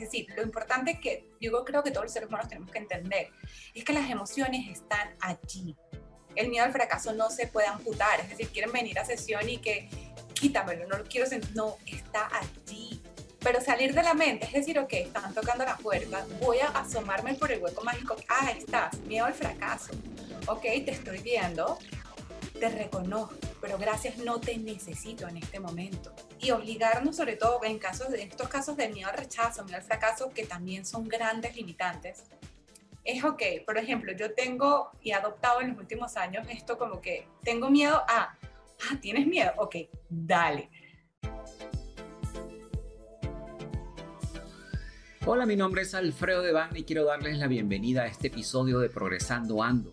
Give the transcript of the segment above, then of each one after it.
Es decir, lo importante que yo creo que todos los seres humanos tenemos que entender es que las emociones están allí. El miedo al fracaso no se puede amputar, es decir, quieren venir a sesión y que quítamelo, no lo quiero sentir, no, está allí. Pero salir de la mente, es decir, ok, están tocando la puerta, voy a asomarme por el hueco mágico, ah, estás, miedo al fracaso, ok, te estoy viendo, te reconozco, pero gracias no te necesito en este momento. Y obligarnos, sobre todo en, casos de, estos casos de miedo al rechazo, miedo al fracaso, que también son grandes limitantes, es ok. Por ejemplo, yo tengo y he adoptado en los últimos años esto como que tengo miedo a, ah, ¿tienes miedo? Ok, dale. Hola, mi nombre es Alfredo Devane y quiero darles la bienvenida a este episodio de Progresando Ando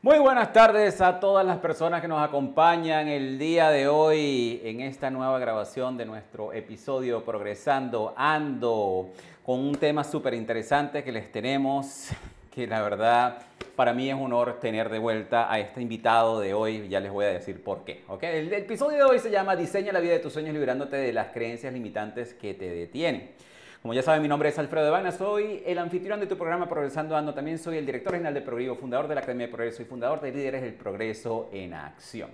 Muy buenas tardes a todas las personas que nos acompañan el día de hoy en esta nueva grabación de nuestro episodio Progresando Ando con un tema súper interesante que les tenemos, que la verdad para mí es un honor tener de vuelta a este invitado de hoy, ya les voy a decir por qué. ¿okay? El, episodio de hoy se llama Diseña la vida de tus sueños liberándote de las creencias limitantes que te detienen. Como ya saben, mi nombre es Alfredo Devana, soy el anfitrión de tu programa Progresando Ando. También soy el director general de Progreso, fundador de la Academia de Progreso y fundador de Líderes del Progreso en Acción.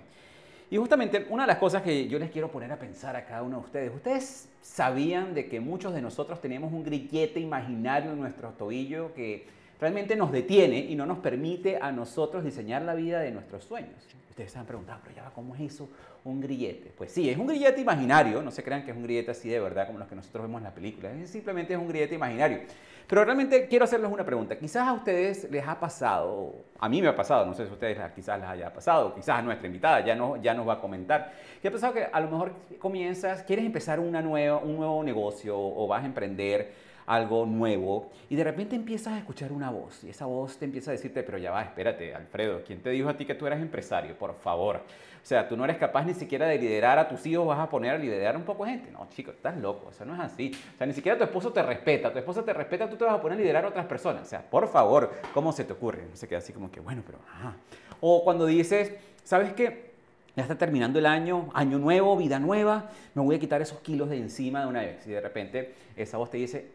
Y justamente una de las cosas que yo les quiero poner a pensar a cada uno de ustedes, ¿ustedes sabían de que muchos de nosotros tenemos un grillete imaginario en nuestro tobillo que realmente nos detiene y no nos permite a nosotros diseñar la vida de nuestros sueños? Ustedes se han preguntado, pero ya, ¿cómo es eso? Un grillete. Pues sí, es un grillete imaginario, no se crean que es un grillete así de verdad como los que nosotros vemos en las películas, simplemente es un grillete imaginario. Pero realmente quiero hacerles una pregunta. Quizás a ustedes les ha pasado, a mí me ha pasado, no sé si a ustedes quizás les haya pasado, quizás a nuestra invitada ya, no, ya nos va a comentar, que ha pasado que a lo mejor comienzas, quieres empezar una nueva, un nuevo negocio o vas a emprender algo nuevo y de repente empiezas a escuchar una voz y esa voz te empieza a decirte, pero ya va, espérate, Alfredo, ¿quién te dijo a ti que tú eras empresario? Por favor. O sea, tú no eres capaz ni siquiera de liderar a tus hijos, vas a poner a liderar un poco gente. No, chico, estás loco, eso no es así. O sea, ni siquiera tu esposo te respeta, tu esposa te respeta, tú te vas a poner a liderar a otras personas. O sea, por favor, ¿cómo se te ocurre? No se queda así como que, bueno, pero, ajá. O cuando dices, ¿sabes qué? Ya está terminando el año, año nuevo, vida nueva, me voy a quitar esos kilos de encima de una vez. Y de repente esa voz te dice.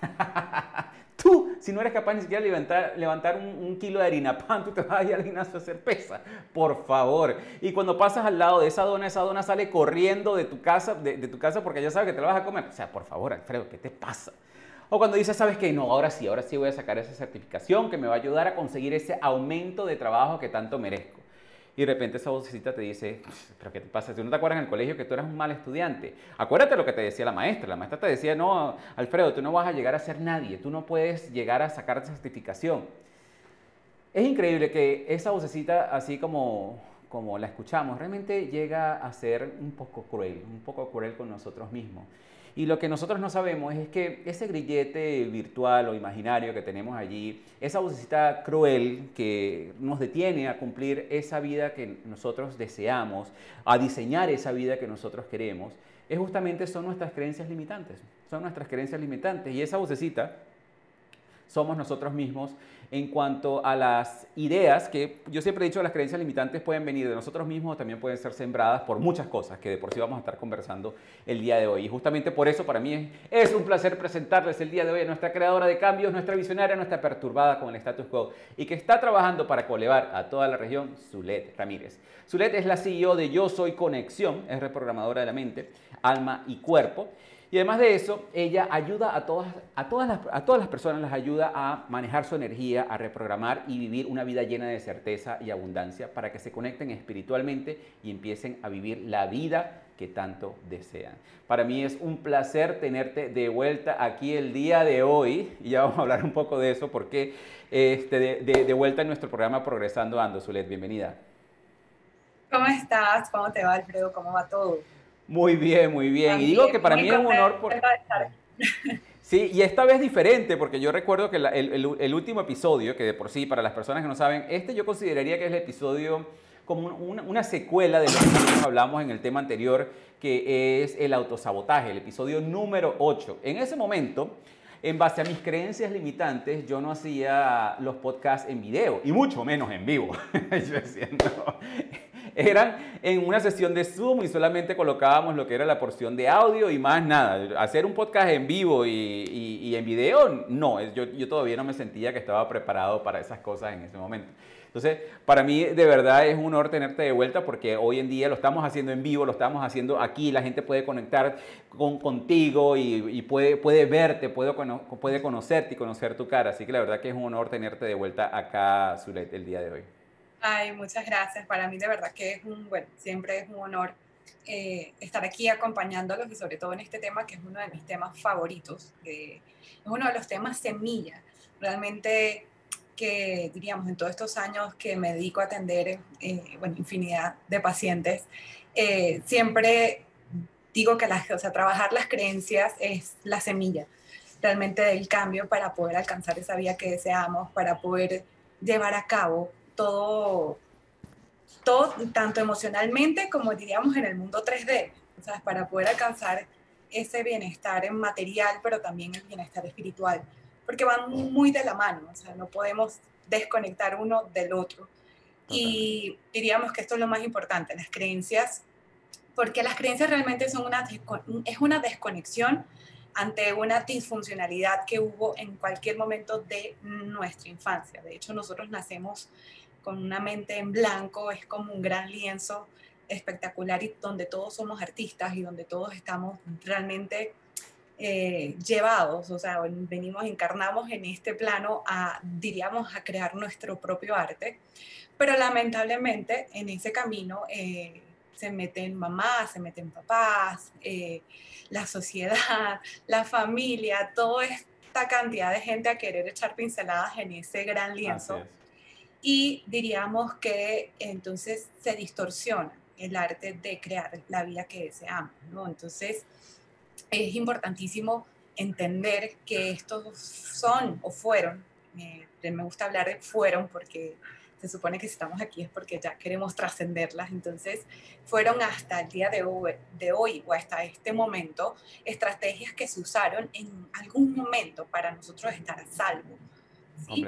tú, si no eres capaz ni siquiera levantar, levantar un, kilo de harina pan, tú te vas a ir al gimnasio a hacer pesa. Por favor. Y cuando pasas al lado de esa dona, esa dona sale corriendo de tu casa, de, tu casa porque ya sabe que te la vas a comer. O sea, por favor, Alfredo, ¿qué te pasa? O cuando dices, ¿sabes qué? No, ahora sí, ahora sí voy a sacar esa certificación que me va a ayudar a conseguir ese aumento de trabajo que tanto merezco y de repente esa vocecita te dice, pero ¿qué te pasa? Si no te acuerdas en el colegio que tú eras un mal estudiante, acuérdate lo que te decía la maestra. La maestra te decía, no, Alfredo, tú no vas a llegar a ser nadie, tú no puedes llegar a sacar certificación. Es increíble que esa vocecita, así como, como la escuchamos, realmente llega a ser un poco cruel, un poco cruel con nosotros mismos. Y lo que nosotros no sabemos es que ese grillete virtual o imaginario que tenemos allí, esa vocecita cruel que nos detiene a cumplir esa vida que nosotros deseamos, a diseñar esa vida que nosotros queremos, es justamente son nuestras creencias limitantes. Son nuestras creencias limitantes. Y esa vocecita somos nosotros mismos en cuanto a las ideas que yo siempre he dicho las creencias limitantes pueden venir de nosotros mismos también pueden ser sembradas por muchas cosas que de por sí vamos a estar conversando el día de hoy. Y justamente por eso para mí es, un placer presentarles el día de hoy a nuestra creadora de cambios, nuestra visionaria, nuestra perturbada con el status quo y que está trabajando para colevar a toda la región, Zulet Ramírez. Zulet es la CEO de Yo Soy Conexión, es reprogramadora de la mente, alma y cuerpo. Y además de eso, ella ayuda a todas, a, todas las, a todas las personas, las ayuda a manejar su energía, a reprogramar y vivir una vida llena de certeza y abundancia para que se conecten espiritualmente y empiecen a vivir la vida que tanto desean. Para mí es un placer tenerte de vuelta aquí el día de hoy y ya vamos a hablar un poco de eso porque este, de, de, vuelta en nuestro programa Progresando Ando. Zulet, bienvenida. ¿Cómo estás? ¿Cómo te va, Alfredo? ¿Cómo va todo? Muy bien, muy bien. y digo que para mí es un honor por... Sí, y esta vez diferente, porque yo recuerdo que el, último episodio, que de por sí, para las personas que no saben, este yo consideraría que es el episodio como una, secuela de lo que hablamos en el tema anterior, que es el autosabotaje, el episodio número 8. En ese momento, en base a mis creencias limitantes, yo no hacía los podcasts en video, y mucho menos en vivo. yo decía, eran en una sesión de Zoom y solamente colocábamos lo que era la porción de audio y más nada. Hacer un podcast en vivo y, en video, no, yo, yo todavía no me sentía que estaba preparado para esas cosas en ese momento. Entonces, para mí de verdad es un honor tenerte de vuelta porque hoy en día lo estamos haciendo en vivo, lo estamos haciendo aquí, la gente puede conectar con, contigo y, puede, puede verte, puede, puede conocerte y conocer tu cara. Así que la verdad que es un honor tenerte de vuelta acá, Zulet, el día de hoy. Ay, muchas gracias. Para mí de verdad que es un, bueno, siempre es un honor eh, estar aquí acompañándolos y sobre todo en este tema que es uno de mis temas favoritos, es uno de los temas semilla. Realmente que diríamos en todos estos años que me dedico a atender, eh, bueno, infinidad de pacientes, eh, siempre digo que las, o sea, trabajar las creencias es la semilla realmente del cambio para poder alcanzar esa vía que deseamos, para poder llevar a cabo todo, todo tanto emocionalmente como diríamos en el mundo 3D, o sea, para poder alcanzar ese bienestar en material, pero también el bienestar espiritual, porque van muy de la mano, o sea, no podemos desconectar uno del otro. Y diríamos que esto es lo más importante, las creencias, porque las creencias realmente son una, es una desconexión ante una disfuncionalidad que hubo en cualquier momento de nuestra infancia. De hecho, nosotros nacemos con una mente en blanco, es como un gran lienzo espectacular y donde todos somos artistas y donde todos estamos realmente eh, llevados, o sea, venimos, encarnamos en este plano a, diríamos, a crear nuestro propio arte, pero lamentablemente en ese camino eh, se meten mamás, se meten papás, eh, la sociedad, la familia, toda esta cantidad de gente a querer echar pinceladas en ese gran lienzo y diríamos que entonces se distorsiona el arte de crear la vida que deseamos, ¿no? Entonces es importantísimo entender que estos son o fueron, me gusta hablar de fueron porque se supone que si estamos aquí es porque ya queremos trascenderlas, entonces fueron hasta el día de hoy, de hoy o hasta este momento estrategias que se usaron en algún momento para nosotros estar a salvo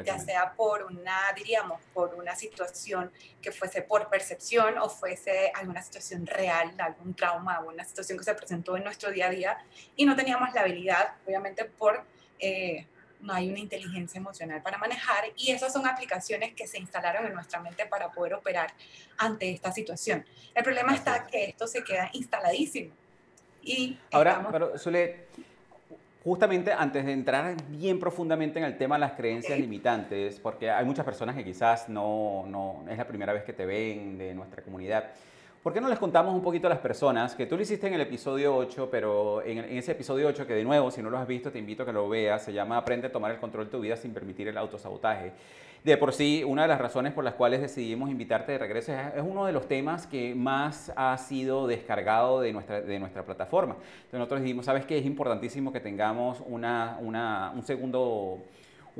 ya sea por una, diríamos, por una situación que fuese por percepción o fuese alguna situación real, algún trauma o una situación que se presentó en nuestro día a día y no teníamos la habilidad, obviamente por... Eh, no hay una inteligencia emocional para manejar y esas son aplicaciones que se instalaron en nuestra mente para poder operar ante esta situación. El problema está que esto se queda instaladísimo. Y Ahora, pero Zule, Justamente antes de entrar bien profundamente en el tema de las creencias limitantes, porque hay muchas personas que quizás no, no es la primera vez que te ven de nuestra comunidad, ¿por qué no les contamos un poquito a las personas que tú lo hiciste en el episodio 8, pero en, en, ese episodio 8, que de nuevo, si no lo has visto, te invito a que lo veas, se llama Aprende a tomar el control de tu vida sin permitir el autosabotaje. De por sí, una de las razones por las cuales decidimos invitarte de regreso es, uno de los temas que más ha sido descargado de nuestra, de nuestra plataforma. Entonces nosotros dijimos, ¿sabes qué? Es importantísimo que tengamos una, una, un segundo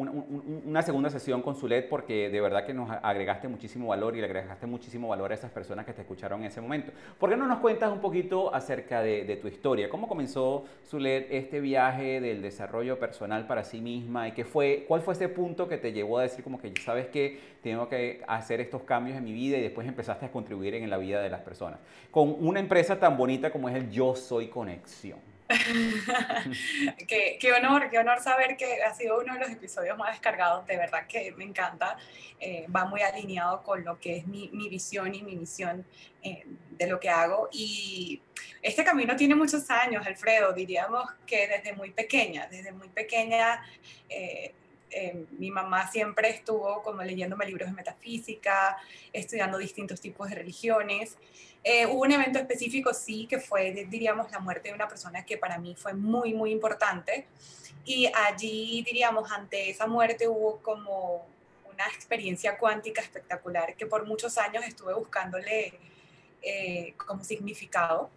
una, segunda sesión con Zulet porque de verdad que nos agregaste muchísimo valor y le agregaste muchísimo valor a esas personas que te escucharon en ese momento. ¿Por qué no nos cuentas un poquito acerca de, tu historia? ¿Cómo comenzó Zulet este viaje del desarrollo personal para sí misma y qué fue, cuál fue ese punto que te llevó a decir como que sabes que tengo que hacer estos cambios en mi vida y después empezaste a contribuir en la vida de las personas? Con una empresa tan bonita como es el Yo Soy Conexión. qué, honor, qué honor saber que ha sido uno de los episodios más descargados, de verdad que me encanta, eh, va muy alineado con lo que es mi, mi visión y mi misión eh, de lo que hago. Y este camino tiene muchos años, Alfredo, diríamos que desde muy pequeña, desde muy pequeña. Eh, mi mamá siempre estuvo como leyéndome libros de metafísica, estudiando distintos tipos de religiones eh, hubo un evento específico, sí, que fue, diríamos, la muerte de una persona que para mí fue muy, muy importante. Y allí, diríamos, ante esa muerte hubo como una experiencia cuántica espectacular que por muchos años estuve buscándole eh, como significado.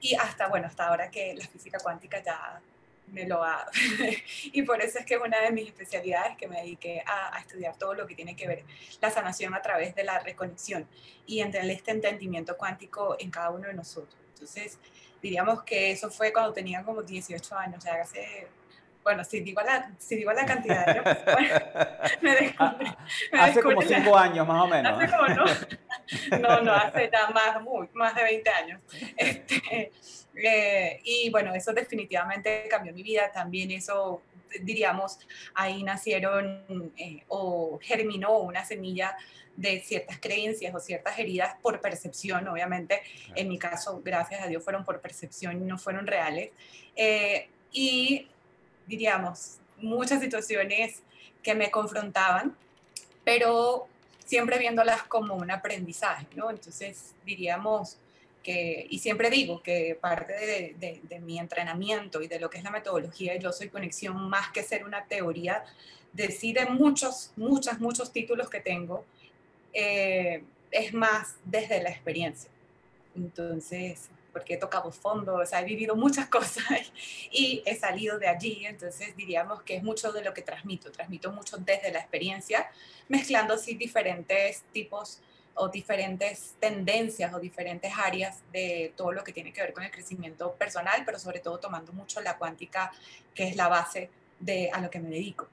Y hasta, bueno, hasta ahora que la física cuántica ya me lo ha... y por eso es que es una de mis especialidades que me dediqué a, a, estudiar todo lo que tiene que ver la sanación a través de la reconexión y entre este entendimiento cuántico en cada uno de nosotros. Entonces, diríamos que eso fue cuando tenía como 18 años, o sea, hace bueno, si digo la, si digo la cantidad de años, me descubrí. hace como 5 años más o menos. Hace como, no, no, no, hace ya más, muy, más de 20 años. Este, eh, y bueno, eso definitivamente cambió mi vida, también eso, diríamos, ahí nacieron eh, o germinó una semilla de ciertas creencias o ciertas heridas por percepción, obviamente, en mi caso, gracias a Dios, fueron por percepción y no fueron reales. Eh, y diríamos, muchas situaciones que me confrontaban, pero siempre viéndolas como un aprendizaje, ¿no? Entonces, diríamos que, y siempre digo que parte de, mi entrenamiento y de lo que es la metodología Yo Soy Conexión, más que ser una teoría, decide muchos, muchos, muchos títulos que tengo, eh, es más desde la experiencia. Entonces, porque he tocado fondo, o sea, he vivido muchas cosas y he salido de allí, entonces diríamos que es mucho de lo que transmito, transmito mucho desde la experiencia, mezclando así diferentes tipos o diferentes tendencias o diferentes áreas de todo lo que tiene que ver con el crecimiento personal, pero sobre todo tomando mucho la cuántica, que es la base de a lo que me dedico.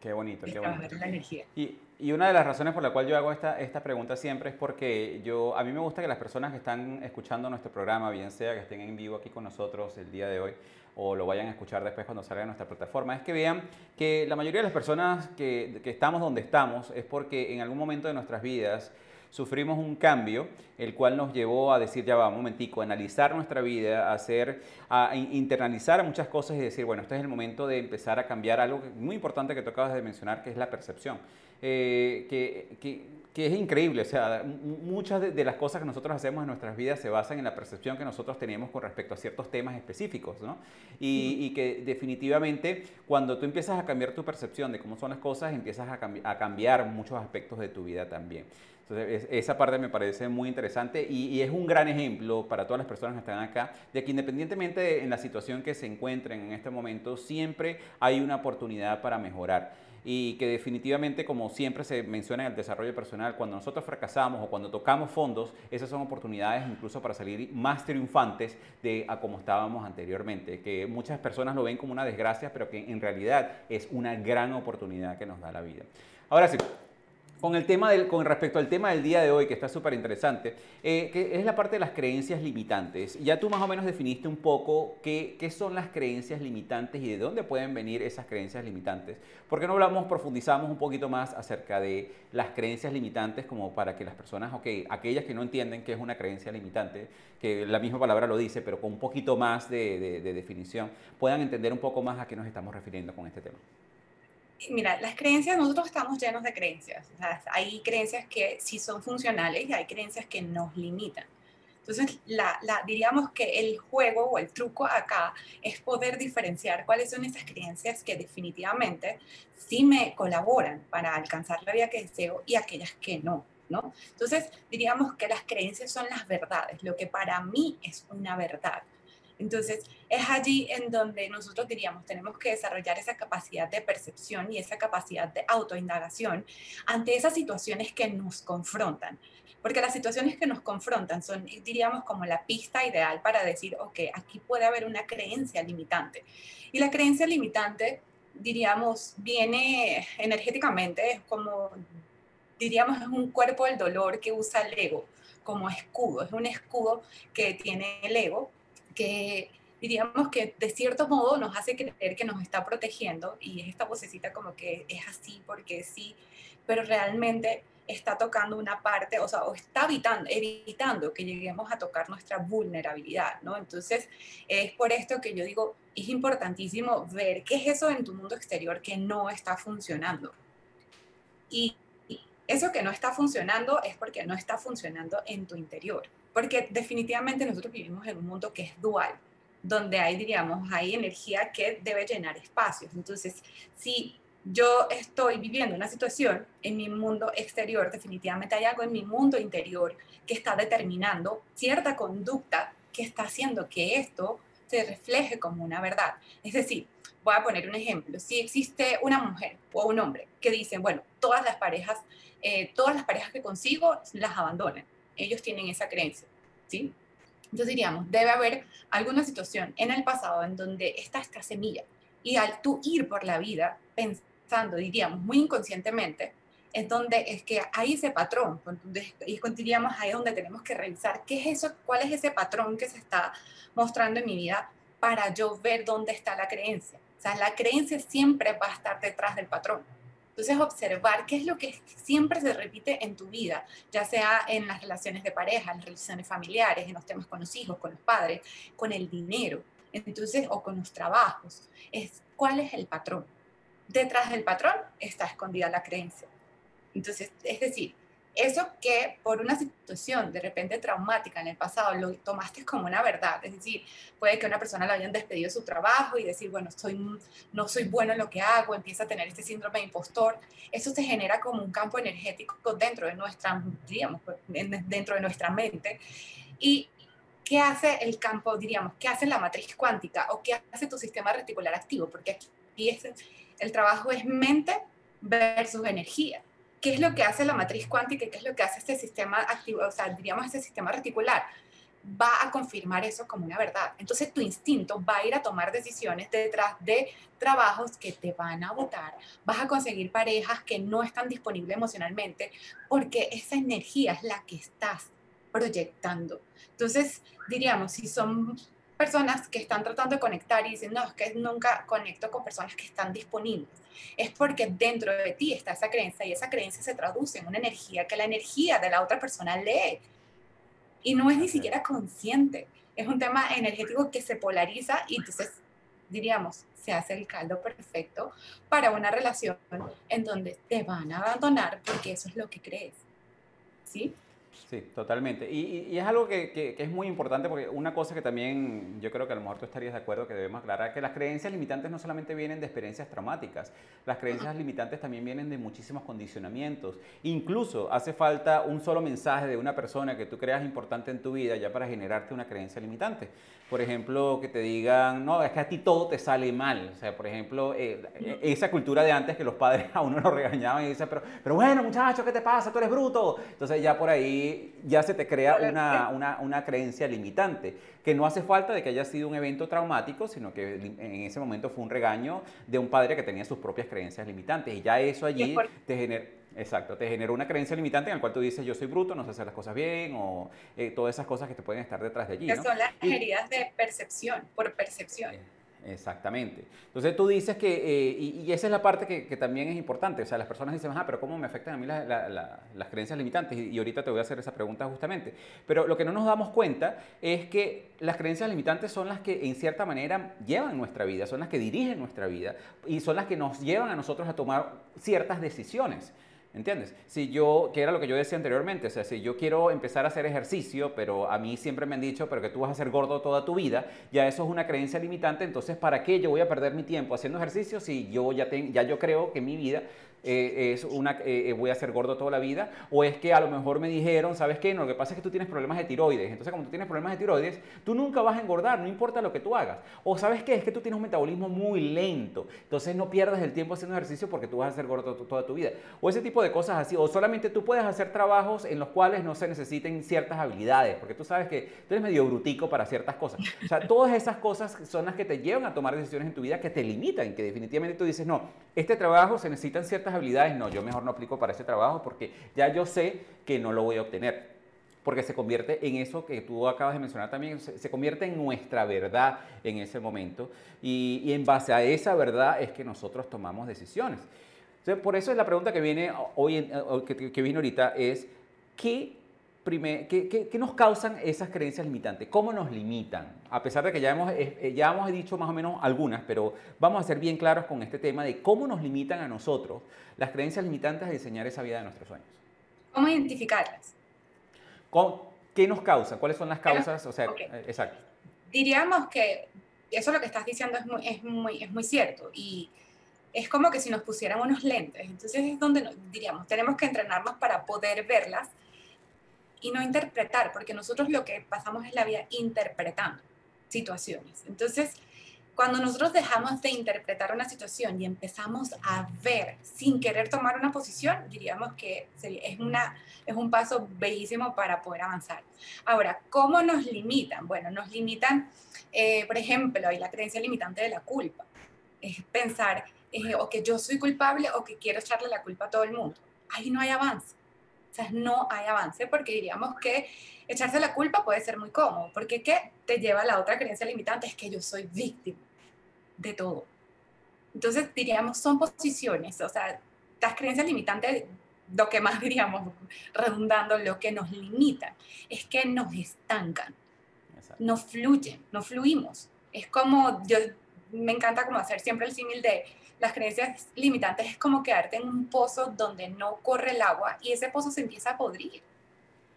Qué bonito, qué bonito. La energía. Y, y, una de las razones por la cual yo hago esta, esta pregunta siempre es porque yo, a mí me gusta que las personas que están escuchando nuestro programa, bien sea que estén en vivo aquí con nosotros el día de hoy o lo vayan a escuchar después cuando salga en nuestra plataforma, es que vean que la mayoría de las personas que, que estamos donde estamos es porque en algún momento de nuestras vidas sufrimos un cambio, el cual nos llevó a decir, ya va, un momentico, analizar nuestra vida, hacer, a internalizar muchas cosas y decir, bueno, este es el momento de empezar a cambiar algo muy importante que tú acabas de mencionar, que es la percepción. Eh, que, que, que, es increíble, o sea, muchas de, las cosas que nosotros hacemos en nuestras vidas se basan en la percepción que nosotros tenemos con respecto a ciertos temas específicos, ¿no? Y, y que definitivamente cuando tú empiezas a cambiar tu percepción de cómo son las cosas, empiezas a, a cambiar muchos aspectos de tu vida también. Entonces, esa parte me parece muy interesante y, es un gran ejemplo para todas las personas que están acá, de que independientemente de en la situación que se encuentren en este momento, siempre hay una oportunidad para mejorar y que definitivamente, como siempre se menciona en el desarrollo personal, cuando nosotros fracasamos o cuando tocamos fondos, esas son oportunidades incluso para salir más triunfantes de a como estábamos anteriormente, que muchas personas lo ven como una desgracia, pero que en realidad es una gran oportunidad que nos da la vida. Ahora sí, con, el tema del, con respecto al tema del día de hoy, que está súper interesante, eh, que es la parte de las creencias limitantes. Ya tú más o menos definiste un poco qué, qué, son las creencias limitantes y de dónde pueden venir esas creencias limitantes. ¿Por qué no hablamos, profundizamos un poquito más acerca de las creencias limitantes como para que las personas, ok, aquellas que no entienden qué es una creencia limitante, que la misma palabra lo dice, pero con un poquito más de, de definición, puedan entender un poco más a qué nos estamos refiriendo con este tema? Mira, las creencias, nosotros estamos llenos de creencias. hay creencias que sí son funcionales y hay creencias que nos limitan. Entonces, la, diríamos que el juego o el truco acá es poder diferenciar cuáles son esas creencias que definitivamente sí me colaboran para alcanzar la vida que deseo y aquellas que no. ¿no? Entonces, diríamos que las creencias son las verdades, lo que para mí es una verdad. Entonces, es allí en donde nosotros diríamos, tenemos que desarrollar esa capacidad de percepción y esa capacidad de autoindagación ante esas situaciones que nos confrontan. Porque las situaciones que nos confrontan son, diríamos, como la pista ideal para decir, ok, aquí puede haber una creencia limitante. Y la creencia limitante, diríamos, viene energéticamente, es como, diríamos, es un cuerpo del dolor que usa el ego como escudo. Es un escudo que tiene el ego que diríamos que de cierto modo nos hace creer que nos está protegiendo y es esta vocecita como que es así porque sí, pero realmente está tocando una parte, o sea, o está evitando, evitando que lleguemos a tocar nuestra vulnerabilidad, ¿no? Entonces, es por esto que yo digo, es importantísimo ver qué es eso en tu mundo exterior que no está funcionando. Y eso que no está funcionando es porque no está funcionando en tu interior porque definitivamente nosotros vivimos en un mundo que es dual, donde hay, diríamos, hay energía que debe llenar espacios. Entonces, si yo estoy viviendo una situación en mi mundo exterior, definitivamente hay algo en mi mundo interior que está determinando cierta conducta que está haciendo que esto se refleje como una verdad. Es decir, voy a poner un ejemplo. Si existe una mujer o un hombre que dicen, bueno, todas las parejas, eh, todas las parejas que consigo las abandonan. Ellos tienen esa creencia, ¿sí? Entonces diríamos, debe haber alguna situación en el pasado en donde está esta semilla y al tú ir por la vida pensando, diríamos, muy inconscientemente, es donde es que hay ese patrón, y diríamos ahí donde tenemos que revisar qué es eso, cuál es ese patrón que se está mostrando en mi vida para yo ver dónde está la creencia. La creencia siempre va a estar detrás del patrón. Entonces, observar qué es lo que siempre se repite en tu vida, ya sea en las relaciones de pareja, en las relaciones familiares, en los temas con los hijos, con los padres, con el dinero, entonces, o con los trabajos, es cuál es el patrón. Detrás del patrón está escondida la creencia. Entonces, es decir, eso que por una situación de repente traumática en el pasado lo tomaste como una verdad, es decir, puede que una persona le hayan despedido su trabajo y decir, bueno, soy, no soy bueno en lo que hago, empieza a tener este síndrome de impostor, eso se genera como un campo energético dentro de nuestra, digamos, dentro de nuestra mente. Y ¿qué hace el campo, diríamos, qué hace la matriz cuántica o qué hace tu sistema reticular activo? Porque aquí es, el trabajo es mente versus energía qué es lo que hace la matriz cuántica qué es lo que hace este sistema activo, o sea, diríamos este sistema reticular, va a confirmar eso como una verdad. Entonces tu instinto va a ir a tomar decisiones detrás de trabajos que te van a votar, vas a conseguir parejas que no están disponibles emocionalmente, porque esa energía es la que estás proyectando. Entonces, diríamos, si son personas que están tratando de conectar y dicen, no, es que nunca conecto con personas que están disponibles es porque dentro de ti está esa creencia y esa creencia se traduce en una energía que la energía de la otra persona lee. Y no es ni siquiera consciente. Es un tema energético que se polariza y entonces, diríamos, se hace el caldo perfecto para una relación en donde te van a abandonar porque eso es lo que crees. ¿Sí? Sí, totalmente. Y, es algo que, es muy importante porque una cosa que también yo creo que a lo mejor tú estarías de acuerdo que debemos aclarar, que las creencias limitantes no solamente vienen de experiencias traumáticas, las creencias limitantes también vienen de muchísimos condicionamientos. Incluso hace falta un solo mensaje de una persona que tú creas importante en tu vida ya para generarte una creencia limitante. Por ejemplo, que te digan, no, es que a ti todo te sale mal. O sea, por ejemplo, eh, esa cultura de antes que los padres a uno lo regañaban y dicen, pero, pero bueno, muchacho, ¿qué te pasa? Tú eres bruto. Entonces ya por ahí ya se te crea una, una, una, creencia limitante, que no hace falta de que haya sido un evento traumático, sino que en ese momento fue un regaño de un padre que tenía sus propias creencias limitantes. Y ya eso allí te genera... Exacto, te generó una creencia limitante en la cual tú dices yo soy bruto, no sé hacer las cosas bien o eh, todas esas cosas que te pueden estar detrás de allí. Que son las heridas de percepción, por percepción. Exactamente. Entonces tú dices que, eh, y, esa es la parte que, también es importante, o sea, las personas dicen, ah, pero ¿cómo me afectan a mí las creencias limitantes? Y, ahorita te voy a hacer esa pregunta justamente. Pero lo que no nos damos cuenta es que las creencias limitantes son las que en cierta manera llevan nuestra vida, son las que dirigen nuestra vida y son las que nos llevan a nosotros a tomar ciertas decisiones. ¿Entiendes? Si yo, que era lo que yo decía anteriormente, o sea, si yo quiero empezar a hacer ejercicio, pero a mí siempre me han dicho, pero que tú vas a ser gordo toda tu vida, ya eso es una creencia limitante, entonces ¿para qué yo voy a perder mi tiempo haciendo ejercicio si yo ya, ya yo creo que mi vida eh, es una, eh, eh, voy a ser gordo toda la vida, o es que a lo mejor me dijeron, ¿sabes qué? No, lo que pasa es que tú tienes problemas de tiroides, entonces como tú tienes problemas de tiroides, tú nunca vas a engordar, no importa lo que tú hagas. O ¿sabes qué? Es que tú tienes un metabolismo muy lento, entonces no pierdas el tiempo haciendo ejercicio porque tú vas a ser gordo toda tu vida. O ese tipo de cosas así, o solamente tú puedes hacer trabajos en los cuales no se necesiten ciertas habilidades, porque tú sabes que tú eres medio brutico para ciertas cosas. O sea, todas esas cosas son las que te llevan a tomar decisiones en tu vida que te limitan, que definitivamente tú dices, no, este trabajo se necesitan ciertas habilidades, no, yo mejor no aplico para ese trabajo porque ya yo sé que no lo voy a obtener. Porque se convierte en eso que tú acabas de mencionar también, se, convierte en nuestra verdad en ese momento. Y, en base a esa verdad es que nosotros tomamos decisiones. Entonces, por eso es la pregunta que viene hoy, que, que viene ahorita, es ¿qué ¿qué, nos causan esas creencias limitantes? ¿Cómo nos limitan? A pesar de que ya hemos, eh, eh, ya hemos dicho más o menos algunas, pero vamos a ser bien claros con este tema de cómo nos limitan a nosotros las creencias limitantes a diseñar esa vida de nuestros sueños. ¿Cómo identificarlas? ¿Qué nos causa? ¿Cuáles son las causas? O sea, eh, exacto. Diríamos que eso lo que estás diciendo es muy, es muy, es muy cierto y es como que si nos pusieran unos lentes. Entonces es donde diríamos, tenemos que entrenarnos para poder verlas y no interpretar, porque nosotros lo que pasamos es la vida interpretando. situaciones. Entonces, cuando nosotros dejamos de interpretar una situación y empezamos a ver sin querer tomar una posición, diríamos que es, una, es un paso bellísimo para poder avanzar. Ahora, ¿cómo nos limitan? Bueno, nos limitan, eh, por ejemplo, hay la creencia limitante de la culpa. Es pensar eh, o que yo soy culpable o que quiero echarle la culpa a todo el mundo. Ahí no hay avance. O sea, no hay avance porque diríamos que echarse la culpa puede ser muy cómodo, porque ¿qué te lleva a la otra creencia limitante? Es que yo soy víctima de todo. Entonces, diríamos, son posiciones, o sea, las creencias limitantes, lo que más diríamos, redundando, lo que nos limita, es que nos estancan, no fluyen, no fluimos. Es como, yo me encanta como hacer siempre el símil de las creencias limitantes, es como quedarte en un pozo donde no corre el agua y ese pozo se empieza a podrir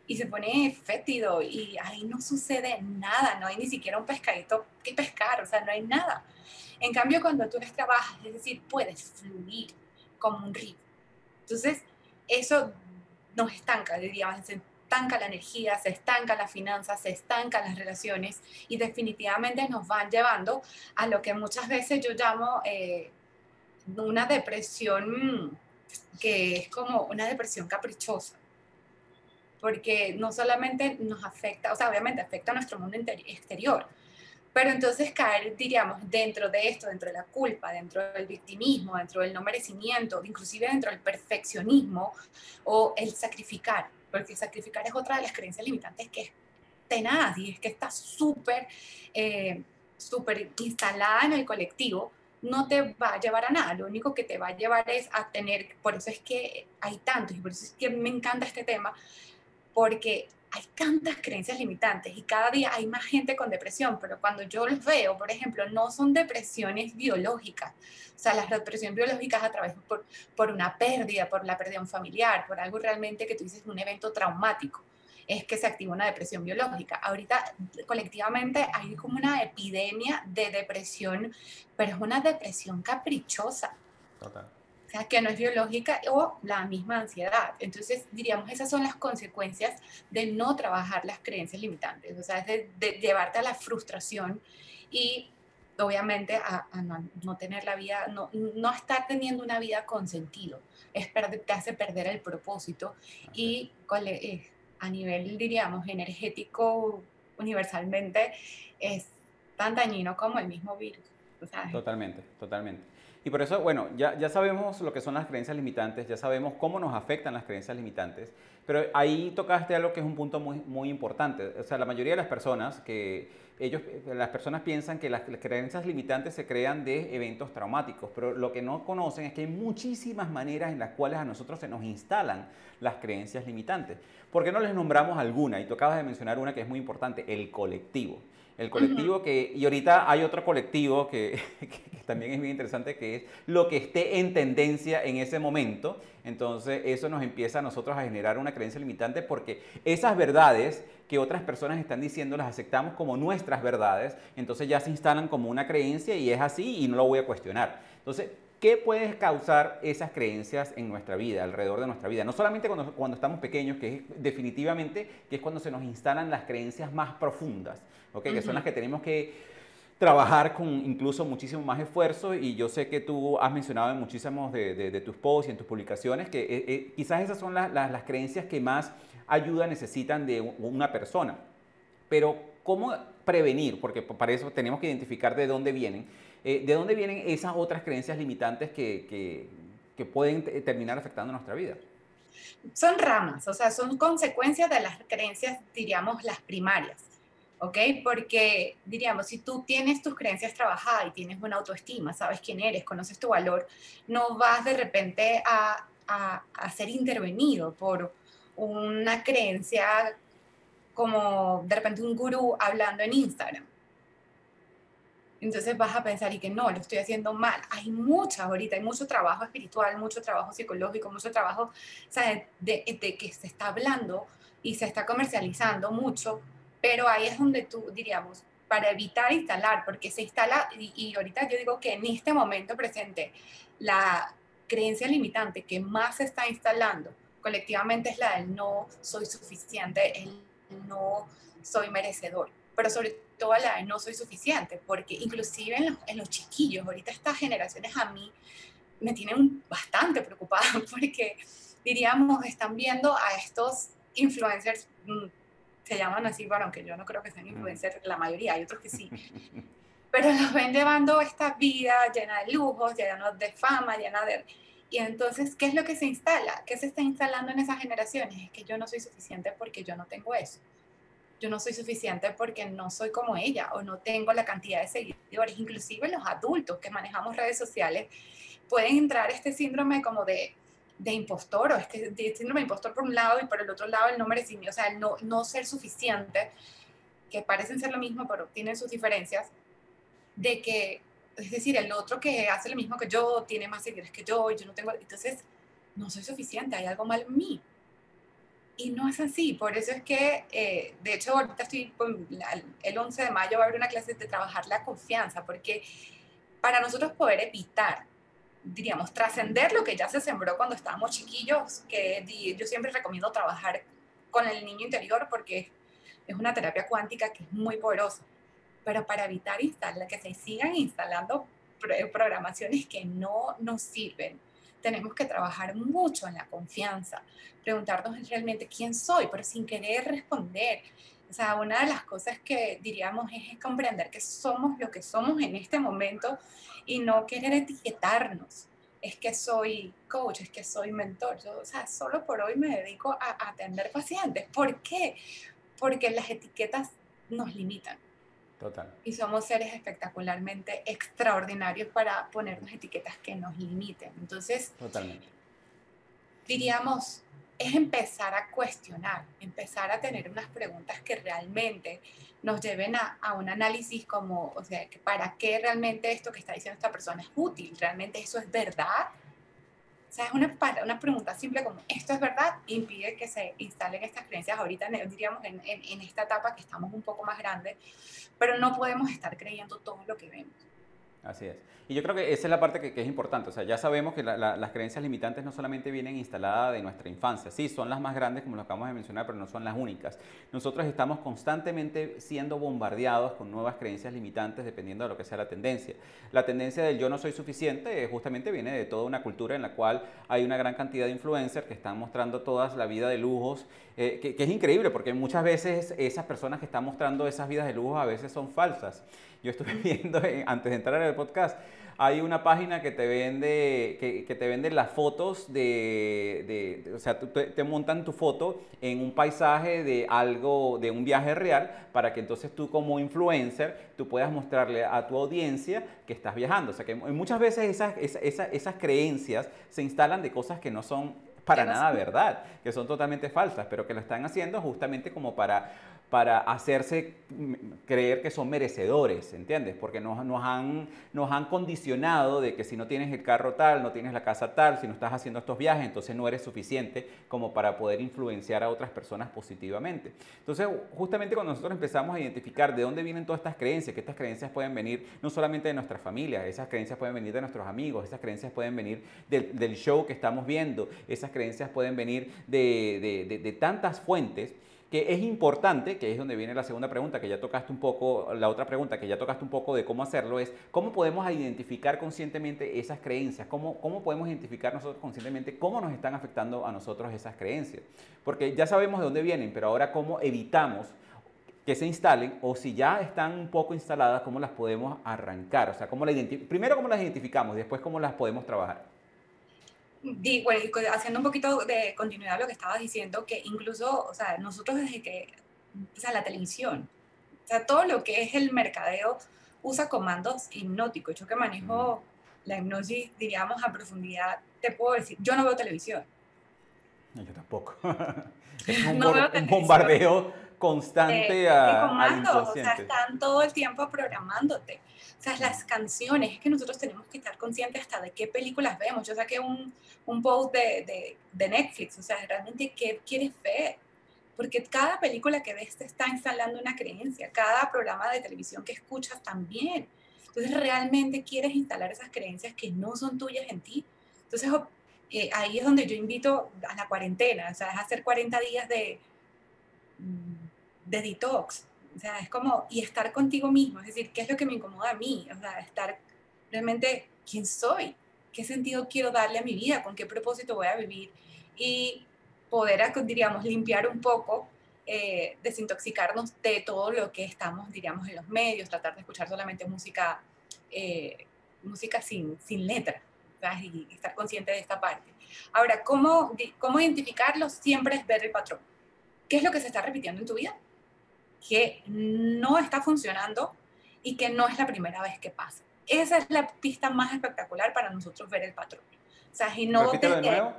y se pone fétido y ahí no sucede nada, no hay ni siquiera un pescadito que pescar, o sea, no hay nada. En cambio, cuando tú les trabajas, es decir, puedes fluir como un río. Entonces, eso nos estanca, diríamos, se estanca la energía, se estanca la finanza, se estancan las relaciones y definitivamente nos van llevando a lo que muchas veces yo llamo eh, una depresión que es como una depresión caprichosa. Porque no solamente nos afecta, o sea, obviamente afecta a nuestro mundo exterior, pero entonces caer, diríamos, dentro de esto, dentro de la culpa, dentro del victimismo, dentro del no merecimiento, inclusive dentro del perfeccionismo o el sacrificar, porque sacrificar es otra de las creencias limitantes que es tenaz y es que está súper, eh, súper instalada en el colectivo, no te va a llevar a nada, lo único que te va a llevar es a tener, por eso es que hay tantos y por eso es que me encanta este tema, porque hay tantas creencias limitantes y cada día hay más gente con depresión, pero cuando yo los veo, por ejemplo, no son depresiones biológicas, o sea, las depresiones biológicas a través por, por una pérdida, por la pérdida de un familiar, por algo realmente que tú dices un evento traumático, es que se activa una depresión biológica. Ahorita colectivamente hay como una epidemia de depresión, pero es una depresión caprichosa. Total o sea, que no es biológica o la misma ansiedad. Entonces, diríamos, esas son las consecuencias de no trabajar las creencias limitantes, o sea, es de, llevarte a la frustración y obviamente a, no, tener la vida, no, no, estar teniendo una vida con sentido, es te hace perder el propósito y eh, a nivel, diríamos, energético, universalmente, es tan dañino como el mismo virus. Totalmente, totalmente. Y por eso, bueno, ya, ya sabemos lo que son las creencias limitantes, ya sabemos cómo nos afectan las creencias limitantes, pero ahí tocaste algo que es un punto muy, muy importante. O sea, la mayoría de las personas que ellos, las personas piensan que las creencias limitantes se crean de eventos traumáticos, pero lo que no conocen es que hay muchísimas maneras en las cuales a nosotros se nos instalan las creencias limitantes. ¿Por qué no les nombramos alguna? Y tú acabas de mencionar una que es muy importante, el colectivo. El colectivo que, y ahorita hay otro colectivo que, también es muy interesante, que es lo que esté en tendencia en ese momento. Entonces eso nos empieza a nosotros a generar una creencia limitante porque esas verdades que otras personas están diciendo las aceptamos como nuestras verdades, entonces ya se instalan como una creencia y es así y no lo voy a cuestionar. Entonces, ¿Qué puede causar esas creencias en nuestra vida, alrededor de nuestra vida? No solamente cuando, cuando, estamos pequeños, que es definitivamente que es cuando se nos instalan las creencias más profundas, que son las que tenemos que trabajar con incluso muchísimo más esfuerzo y yo sé que tú has mencionado en muchísimos de, tus posts y en tus publicaciones que eh, eh, quizás esas son las creencias que más ayuda necesitan de una persona. Pero ¿cómo prevenir? Porque para eso tenemos que identificar de dónde vienen. Eh, ¿De dónde vienen esas otras creencias limitantes que, que pueden terminar afectando nuestra vida? Son ramas, o sea, son consecuencias de las creencias, diríamos, las primarias. ¿Ok? Porque diríamos, si tú tienes tus creencias trabajadas y tienes buena autoestima, sabes quién eres, conoces tu valor, no vas de repente a, a, ser intervenido por una creencia como de repente un gurú hablando en Instagram. Entonces vas a pensar y que no, lo estoy haciendo mal. Hay muchas ahorita, hay mucho trabajo espiritual, mucho trabajo psicológico, mucho trabajo De, de que se está hablando y se está comercializando mucho pero ahí es donde tú diríamos, para evitar instalar, porque se instala, y, ahorita yo digo que en este momento presente, la creencia limitante que más se está instalando colectivamente es la del no soy suficiente, el no soy merecedor, pero sobre toda la no soy suficiente, porque inclusive en los, en los chiquillos, ahorita estas generaciones a mí me tienen bastante preocupada porque, diríamos, están viendo a estos influencers, mm, se llaman así, bueno, aunque yo no creo que sean influencers, la mayoría, hay otros que sí, pero los ven llevando esta vida llena de lujos, llena de fama, llena de... Y entonces, ¿qué es lo que se instala? ¿Qué se está instalando en esas generaciones? Es que yo no soy suficiente porque yo no tengo eso. Yo no soy suficiente porque no soy como ella o no tengo la cantidad de seguidores. Inclusive los adultos que manejamos redes sociales pueden entrar este síndrome como de, de impostor o este síndrome de impostor por un lado y por el otro lado el no merecimiento, o sea, el no, no ser suficiente, que parecen ser lo mismo pero tienen sus diferencias de que, es decir, el otro que hace lo mismo que yo, tiene más seguidores que yo, y yo no tengo, entonces no soy suficiente, hay algo mal en mí. Y no es así, por eso es que, eh, de hecho, ahorita estoy, el 11 de mayo va a haber una clase de trabajar la confianza, porque para nosotros poder evitar, diríamos, trascender lo que ya se sembró cuando estábamos chiquillos, que yo siempre recomiendo trabajar con el niño interior porque es una terapia cuántica que es muy poderosa pero para evitar instalar, que se sigan instalando programaciones que no nos sirven, tenemos que trabajar mucho en la confianza, preguntarnos realmente quién soy, pero sin querer responder. O sea, una de las cosas que diríamos es, comprender que somos lo que somos en este momento y no querer etiquetarnos. Es que soy coach, es que soy mentor. Yo, o sea, solo por hoy me dedico a atender pacientes. ¿Por qué? Porque las etiquetas nos limitan. Total. Y somos seres espectacularmente extraordinarios para ponernos etiquetas que nos limiten. Entonces, Totalmente. diríamos, es empezar a cuestionar, empezar a tener unas preguntas que realmente nos lleven a, a, un análisis como, o sea, para qué realmente esto que está diciendo esta persona es útil, realmente eso es verdad, o sea, es una, una pregunta simple como, ¿esto es verdad? Impide que se instalen estas creencias ahorita, diríamos, en, en, en esta etapa que estamos un poco más grandes, pero no podemos estar creyendo todo lo que vemos. Así es. Y yo creo que esa es la parte que, es importante. O sea, ya sabemos que las creencias limitantes no solamente vienen instaladas de nuestra infancia. Sí, son las más grandes, como lo acabamos de mencionar, pero no son las únicas. Nosotros estamos constantemente siendo bombardeados con nuevas creencias limitantes dependiendo de lo que sea la tendencia. La tendencia del yo no soy suficiente eh, justamente viene de toda una cultura en la cual hay una gran cantidad de influencers que están mostrando toda la vida de lujos, eh, que, que es increíble porque muchas veces esas personas que están mostrando esas vidas de lujos a veces son falsas. Yo estuve viendo, antes de entrar en el podcast, hay una página que te vende, que, te vende las fotos de, o sea, te, montan tu foto en un paisaje de algo, de un viaje real, para que entonces tú como influencer, tú puedas mostrarle a tu audiencia que estás viajando. O sea, que muchas veces esas, esas, esas creencias se instalan de cosas que no son para nada verdad, que son totalmente falsas, pero que lo están haciendo justamente como para para hacerse creer que son merecedores, ¿entiendes? Porque nos, nos, han, nos han condicionado de que si no tienes el carro tal, no tienes la casa tal, si no estás haciendo estos viajes, entonces no eres suficiente como para poder influenciar a otras personas positivamente. Entonces, justamente cuando nosotros empezamos a identificar de dónde vienen todas estas creencias, que estas creencias pueden venir no solamente de nuestra familia, esas creencias pueden venir de nuestros amigos, esas creencias pueden venir del, show que estamos viendo, esas creencias pueden venir de tantas fuentes, que es importante, que es donde viene la segunda pregunta, que ya tocaste un poco, la otra pregunta que ya tocaste un poco de cómo hacerlo, es cómo podemos identificar conscientemente esas creencias, cómo, cómo podemos identificar nosotros conscientemente cómo nos están afectando a nosotros esas creencias. Porque ya sabemos de dónde vienen, pero ahora cómo evitamos que se instalen o si ya están un poco instaladas, cómo las podemos arrancar. O sea, cómo la primero cómo las identificamos y después cómo las podemos trabajar digo, haciendo un poquito de continuidad a lo que estabas diciendo, que incluso, o sea, nosotros desde que, o sea, la televisión, o sea, todo lo que es el mercadeo usa comandos hipnóticos. Yo que manejo la hipnosis, diríamos, a profundidad, te puedo decir, yo no veo televisión. No, yo tampoco. es un, un bombardeo constante eh, a, comandos, o sea, están todo el tiempo programándote. O sea, las canciones, es que nosotros tenemos que estar conscientes hasta de qué películas vemos. Yo saqué un, un post de, de, de Netflix, o sea, realmente qué quieres ver. Porque cada película que ves te está instalando una creencia, cada programa de televisión que escuchas también. Entonces, realmente quieres instalar esas creencias que no son tuyas en ti. Entonces, eh, ahí es donde yo invito a la cuarentena, o sea, es hacer 40 días de, mm, de detox, O sea, es como, y estar contigo mismo, es decir, ¿qué es lo que me incomoda a mí? O sea, estar realmente, ¿quién soy? ¿Qué sentido quiero darle a mi vida? ¿Con qué propósito voy a vivir? Y poder, diríamos, limpiar un poco, eh, desintoxicarnos de todo lo que estamos, diríamos, en los medios, tratar de escuchar solamente música, eh, música sin, sin letra, y estar consciente de esta parte. Ahora, ¿cómo, ¿cómo identificarlo? Siempre es ver el patrón. ¿Qué es lo que se está repitiendo en tu vida? Que no está funcionando y que no es la primera vez que pasa. Esa es la pista más espectacular para nosotros ver el patrón. O sea, y no nuevo.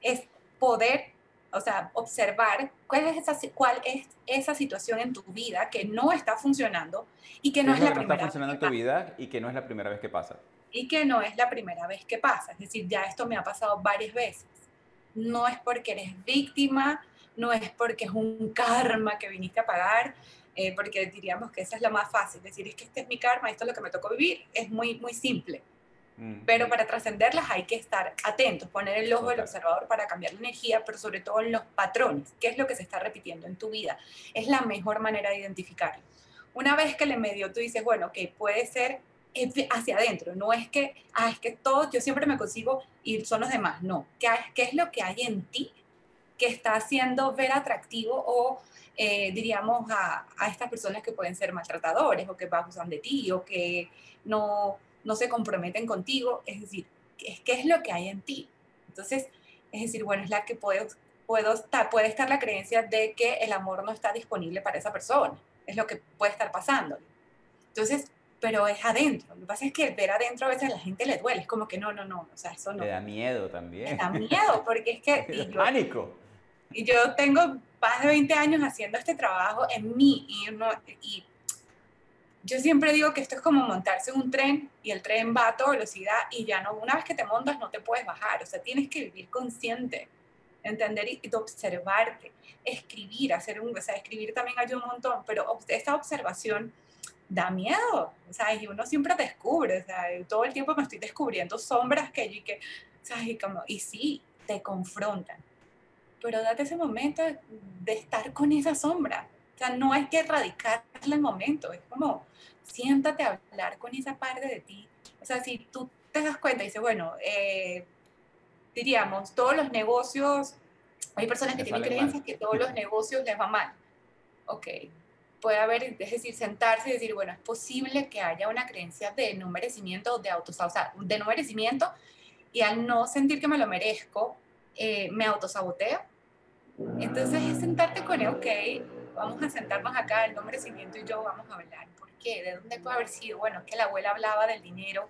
es poder, o sea, observar cuál es esa cuál es esa situación en tu vida que no está funcionando y que no es, la primera está funcionando en tu vida y que no es la primera vez que pasa y que no es la primera vez que pasa. Es decir, ya esto me ha pasado varias veces. No es porque eres víctima, no es porque es un karma que viniste a pagar, eh, porque diríamos que esa es la más fácil. Decir, es que este es mi karma, esto es lo que me tocó vivir. Es muy, muy simple. Mm. Pero para trascenderlas hay que estar atentos, poner el ojo del observador para cambiar la energía, pero sobre todo en los patrones. ¿Qué es lo que se está repitiendo en tu vida? Es la mejor manera de identificarlo. Una vez que le medio tú dices, bueno, que puede ser hacia adentro, no es que, ah, es que todo, yo siempre me consigo y son los demás, no, ¿qué, qué es lo que hay en ti que está haciendo ver atractivo o eh, diríamos a, a, estas personas que pueden ser maltratadores o que abusan de ti o que no, no se comprometen contigo, es decir, ¿qué, ¿qué es lo que hay en ti? Entonces, es decir, bueno, es la que puedo, puedo estar, puede estar la creencia de que el amor no está disponible para esa persona, es lo que puede estar pasando. Entonces, pero es adentro. Lo que pasa es que ver adentro a veces a la gente le duele, es como que no, no, no, o sea, eso no. Le da miedo también. Le da miedo, porque es que... Y yo, pánico. Y yo tengo más de 20 años haciendo este trabajo en mí y, no, y yo siempre digo que esto es como montarse en un tren y el tren va a toda velocidad y ya no, una vez que te montas no te puedes bajar, o sea, tienes que vivir consciente, entender y, observarte, escribir, hacer un, o sea, escribir también ayuda un montón, pero esta observación da miedo, o sea, y uno siempre descubre, o sea, todo el tiempo me estoy descubriendo sombras que yo y que, o sea, y, como, y sí, te confrontan, pero date ese momento de estar con esa sombra, o sea, no hay que erradicarle el momento, es como, siéntate a hablar con esa parte de ti, o sea, si tú te das cuenta y dices, bueno, eh, diríamos, todos los negocios, hay personas que tienen creencias que todos los negocios les va mal, ok, puede haber, es decir, sentarse y decir, bueno, es posible que haya una creencia de no merecimiento, de autos, o sea, de no merecimiento, y al no sentir que me lo merezco, eh, me autosaboteo. Entonces es sentarte con él, ok, vamos a sentarnos acá, el no merecimiento y yo vamos a hablar. ¿Por qué? ¿De dónde puede haber sido? Bueno, que la abuela hablaba del dinero,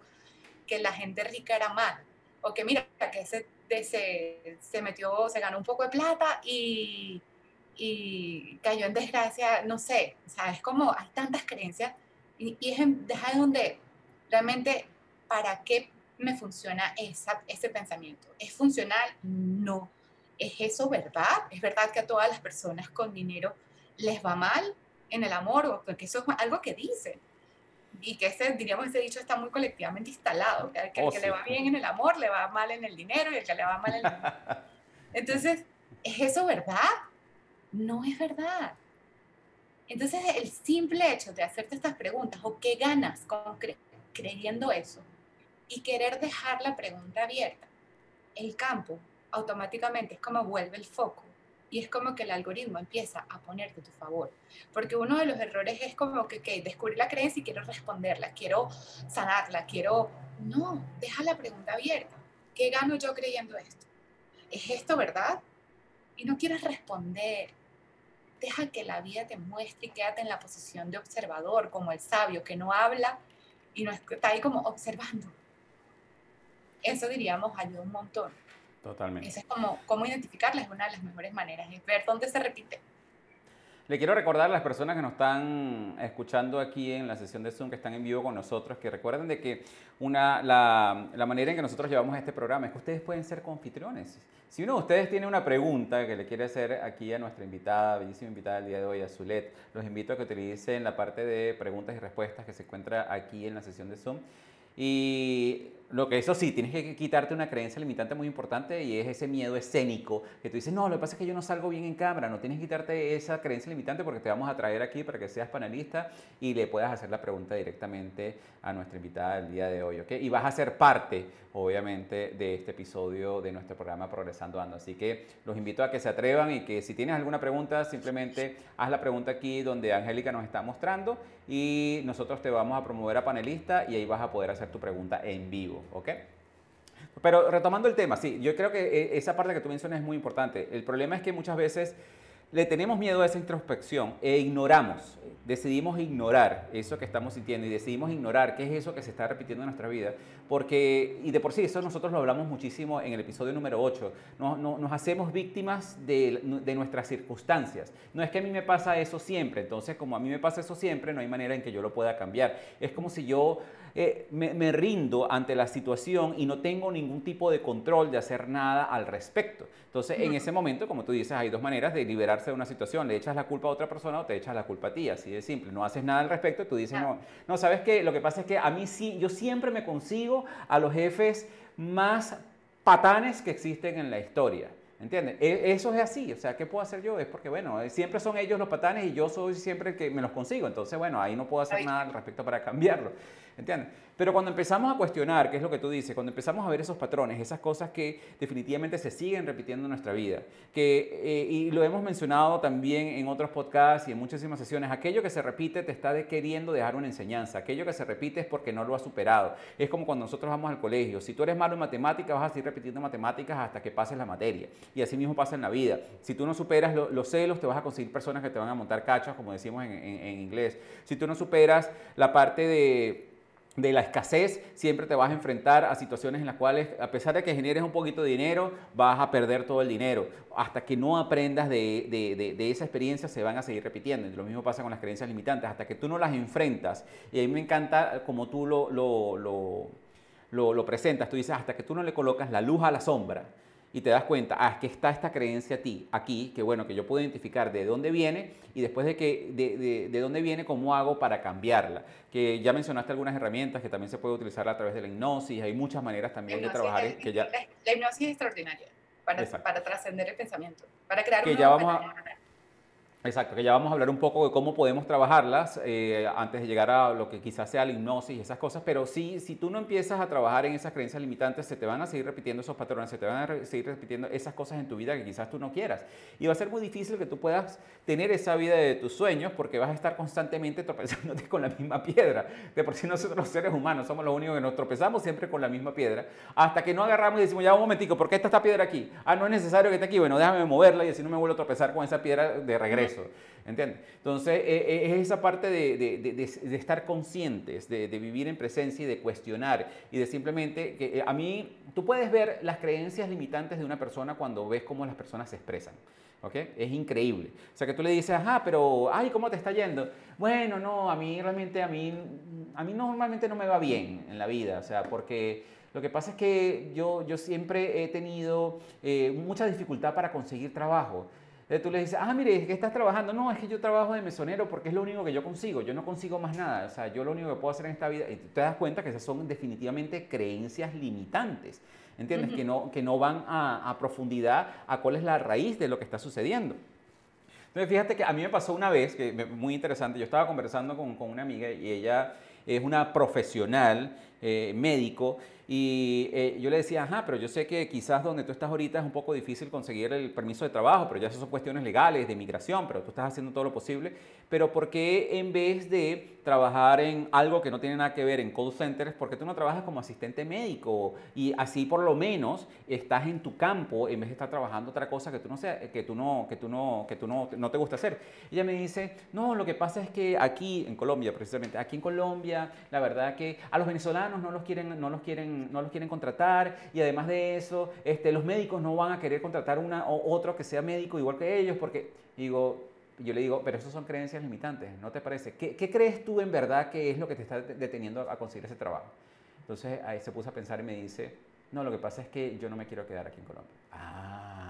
que la gente rica era mal, o que mira, que se, se, se metió, se ganó un poco de plata y y cayó en desgracia, no sé, o sea, es como hay tantas creencias y, es en, deja donde realmente para qué me funciona esa, ese pensamiento. ¿Es funcional? No. ¿Es eso verdad? ¿Es verdad que a todas las personas con dinero les va mal en el amor? Porque eso es algo que dicen. Y que ese, diríamos, ese dicho está muy colectivamente instalado. Que, que el oh, que le va bien en el amor le va mal en el dinero y el que le va mal en el... Entonces, ¿es eso verdad? no es verdad. Entonces, el simple hecho de hacerte estas preguntas o qué ganas con creyendo eso y querer dejar la pregunta abierta, el campo automáticamente es como vuelve el foco y es como que el algoritmo empieza a ponerte a tu favor. Porque uno de los errores es como que, que descubrí la creencia y quiero responderla, quiero sanarla, quiero... No, deja la pregunta abierta. ¿Qué gano yo creyendo esto? ¿Es esto verdad? Y no quieres responder, deja que la vida te muestre y quédate en la posición de observador, como el sabio que no habla y no está ahí como observando. Eso diríamos ayuda un montón. Totalmente. Eso es como cómo identificarla, es una de las mejores maneras, es ver dónde se repite. Le quiero recordar a las personas que nos están escuchando aquí en la sesión de Zoom, que están en vivo con nosotros, que recuerden de que una, la, la manera en que nosotros llevamos este programa es que ustedes pueden ser confitriones. Si uno de ustedes tiene una pregunta que le quiere hacer aquí a nuestra invitada, bellísima invitada del día de hoy, a Zulet, los invito a que utilicen la parte de preguntas y respuestas que se encuentra aquí en la sesión de Zoom Y lo que eso sí, tienes que quitarte una creencia limitante muy importante y es ese miedo escénico, que tú dices, no, lo que pasa es que yo no salgo bien en cámara, no tienes que quitarte esa creencia limitante porque te vamos a traer aquí para que seas panelista y le puedas hacer la pregunta directamente a nuestra invitada del día de hoy, ¿ok? Y vas a ser parte, obviamente, de este episodio de nuestro programa Progresando Ando. Así que los invito a que se atrevan y que si tienes alguna pregunta, simplemente haz la pregunta aquí donde Angélica nos está mostrando y nosotros te vamos a promover a panelista y ahí vas a poder hacer tu pregunta en vivo, ¿ok? Pero retomando el tema, sí, yo creo que eh, esa parte que tú mencionas es muy importante. El problema es que muchas veces le tenemos miedo a esa introspección e ignoramos, decidimos ignorar eso que estamos sintiendo y decidimos ignorar qué es eso que se está repitiendo en nuestra vida, porque, y de por sí, eso nosotros lo hablamos muchísimo en el episodio número 8, nos hacemos víctimas de, de, nuestras circunstancias. No es que a mí me pasa eso siempre, entonces como a mí me pasa eso siempre, no hay manera en que yo lo pueda cambiar. Es como si yo eh, me, rindo ante la situación y no tengo ningún tipo de control de hacer nada al respecto. Entonces, en ese momento, como tú dices, hay dos maneras de liberarse de una situación. Le echas la culpa a otra persona o te echas la culpa a ti, así de simple. No haces nada al respecto, tú dices, no, no, ¿sabes qué? Lo que pasa es que a mí sí, yo siempre me consigo a los jefes más patanes que existen en la historia. ¿Entiendes? E, eso es así, o sea, ¿qué puedo hacer yo? Es porque, bueno, siempre son ellos los patanes y yo soy siempre el que me los consigo, entonces, bueno, ahí no puedo hacer nada al respecto para cambiarlo. ¿Entiendes? Pero cuando empezamos a cuestionar, qué es lo que tú dices, cuando empezamos a ver esos patrones, esas cosas que definitivamente se siguen repitiendo en nuestra vida, que, eh, y lo hemos mencionado también en otros podcasts y en muchísimas sesiones, aquello que se repite te está queriendo dejar una enseñanza, aquello que se repite es porque no lo has superado. Es como cuando nosotros vamos al colegio, si tú eres malo en matemáticas, vas a seguir repitiendo matemáticas hasta que pases la materia. Y así mismo pasa en la vida. Si tú no superas los celos, te vas a conseguir personas que te van a montar cachas, como decimos en inglés. Si tú no superas la parte de de la escasez, siempre te vas a enfrentar a situaciones en las cuales, a pesar de que generes un poquito de dinero, vas a perder todo el dinero. Hasta que no aprendas de, esa experiencia, se van a seguir repitiendo. lo mismo pasa con las creencias limitantes. Hasta que tú no las enfrentas, y a mí me encanta como tú lo, lo, lo presentas, tú dices, hasta que tú no le colocas la luz a la sombra, y te das cuenta, ah, es que está esta creencia a ti, aquí, que bueno, que yo puedo identificar de dónde viene y después de, que, de, de, dónde viene, cómo hago para cambiarla. Que ya mencionaste algunas herramientas que también se puede utilizar a través de la hipnosis, hay muchas maneras también de trabajar. que ya... La hipnosis es extraordinaria para, para trascender el pensamiento, para crear que ya vamos a, Exacto, que ya vamos a hablar un poco de cómo podemos trabajarlas eh, antes de llegar a lo que quizás sea la hipnosis y esas cosas, pero sí, si tú no empiezas a trabajar en esas creencias limitantes, se te van a seguir repitiendo esos patrones, se te van a seguir repitiendo esas cosas en tu vida que quizás tú no quieras. Y va a ser muy difícil que tú puedas tener esa vida de tus sueños porque vas a estar constantemente tropezándote con la misma piedra. De por sí nosotros los seres humanos somos los únicos que nos tropezamos siempre con la misma piedra, hasta que no agarramos y decimos, ya un momentico, ¿por qué está esta piedra aquí? Ah, no es necesario que esté aquí, bueno, déjame moverla y así no me vuelvo a tropezar con esa piedra de regreso. ¿Entiendes? Entonces, e, e, es esa parte de, estar conscientes, de, vivir en presencia y de cuestionar y de simplemente que eh, a mí, tú puedes ver las creencias limitantes de una persona cuando ves cómo las personas se expresan. ¿ok? Es increíble. O sea, que tú le dices, ajá, pero, ay, ¿cómo te está yendo? Bueno, no, a mí realmente, a mí, a mí normalmente no me va bien en la vida, o sea, porque lo que pasa es que yo, yo siempre he tenido eh, mucha dificultad para conseguir trabajo. Entonces tú le dices, ah, mire, es que estás trabajando. No, es que yo trabajo de mesonero porque es lo único que yo consigo. Yo no consigo más nada. O sea, yo lo único que puedo hacer en esta vida. Y te das cuenta que esas son definitivamente creencias limitantes. ¿Entiendes? que, no, que no van a, a, profundidad a cuál es la raíz de lo que está sucediendo. Entonces, fíjate que a mí me pasó una vez, que muy interesante. Yo estaba conversando con, con una amiga y ella es una profesional eh, médico y eh, yo le decía, ajá, pero yo sé que quizás donde tú estás ahorita es un poco difícil conseguir el permiso de trabajo, pero ya esas son cuestiones legales, de migración, pero tú estás haciendo todo lo posible. Pero ¿por qué en vez de trabajar en algo que no tiene nada que ver en call centers, por qué tú no trabajas como asistente médico? Y así por lo menos estás en tu campo en vez de estar trabajando otra cosa que tú no, sea, que tú no, que tú no, que tú no, no te gusta hacer. Ella me dice, no, lo que pasa es que aquí en Colombia, precisamente, aquí en Colombia, la verdad que a los venezolanos no los quieren, no los quieren no los quieren contratar y además de eso, este, los médicos no van a querer contratar una o otro que sea médico igual que ellos porque, digo, yo le digo, pero eso son creencias limitantes, ¿no te parece? ¿Qué, ¿Qué, crees tú en verdad que es lo que te está deteniendo a conseguir ese trabajo? Entonces ahí se puso a pensar y me dice, no, lo que pasa es que yo no me quiero quedar aquí en Colombia. Ah,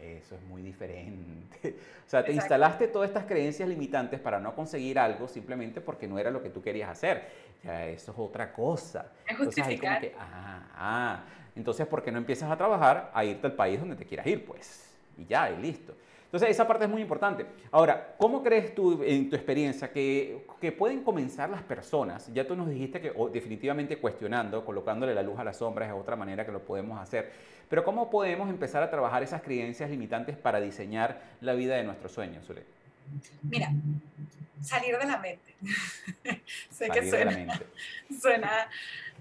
Eso es muy diferente. O sea, te instalaste todas estas creencias limitantes para no conseguir algo simplemente porque no era lo que tú querías hacer. Ya, eso es otra cosa. Entonces ahí como que, ah, ah, entonces ¿por qué no empiezas a trabajar a irte al país donde te quieras ir? Pues, y ya, y listo. Entonces, esa parte es muy importante. Ahora, ¿cómo crees tú, en tu experiencia, que, que pueden comenzar las personas? Ya tú nos dijiste que definitivamente cuestionando, colocándole la luz a las sombras es otra manera que lo podemos hacer. Pero ¿cómo podemos empezar a trabajar esas creencias limitantes para diseñar la vida de nuestros sueños, Zule? Mira, salir de la mente. sé que suena, de la mente. suena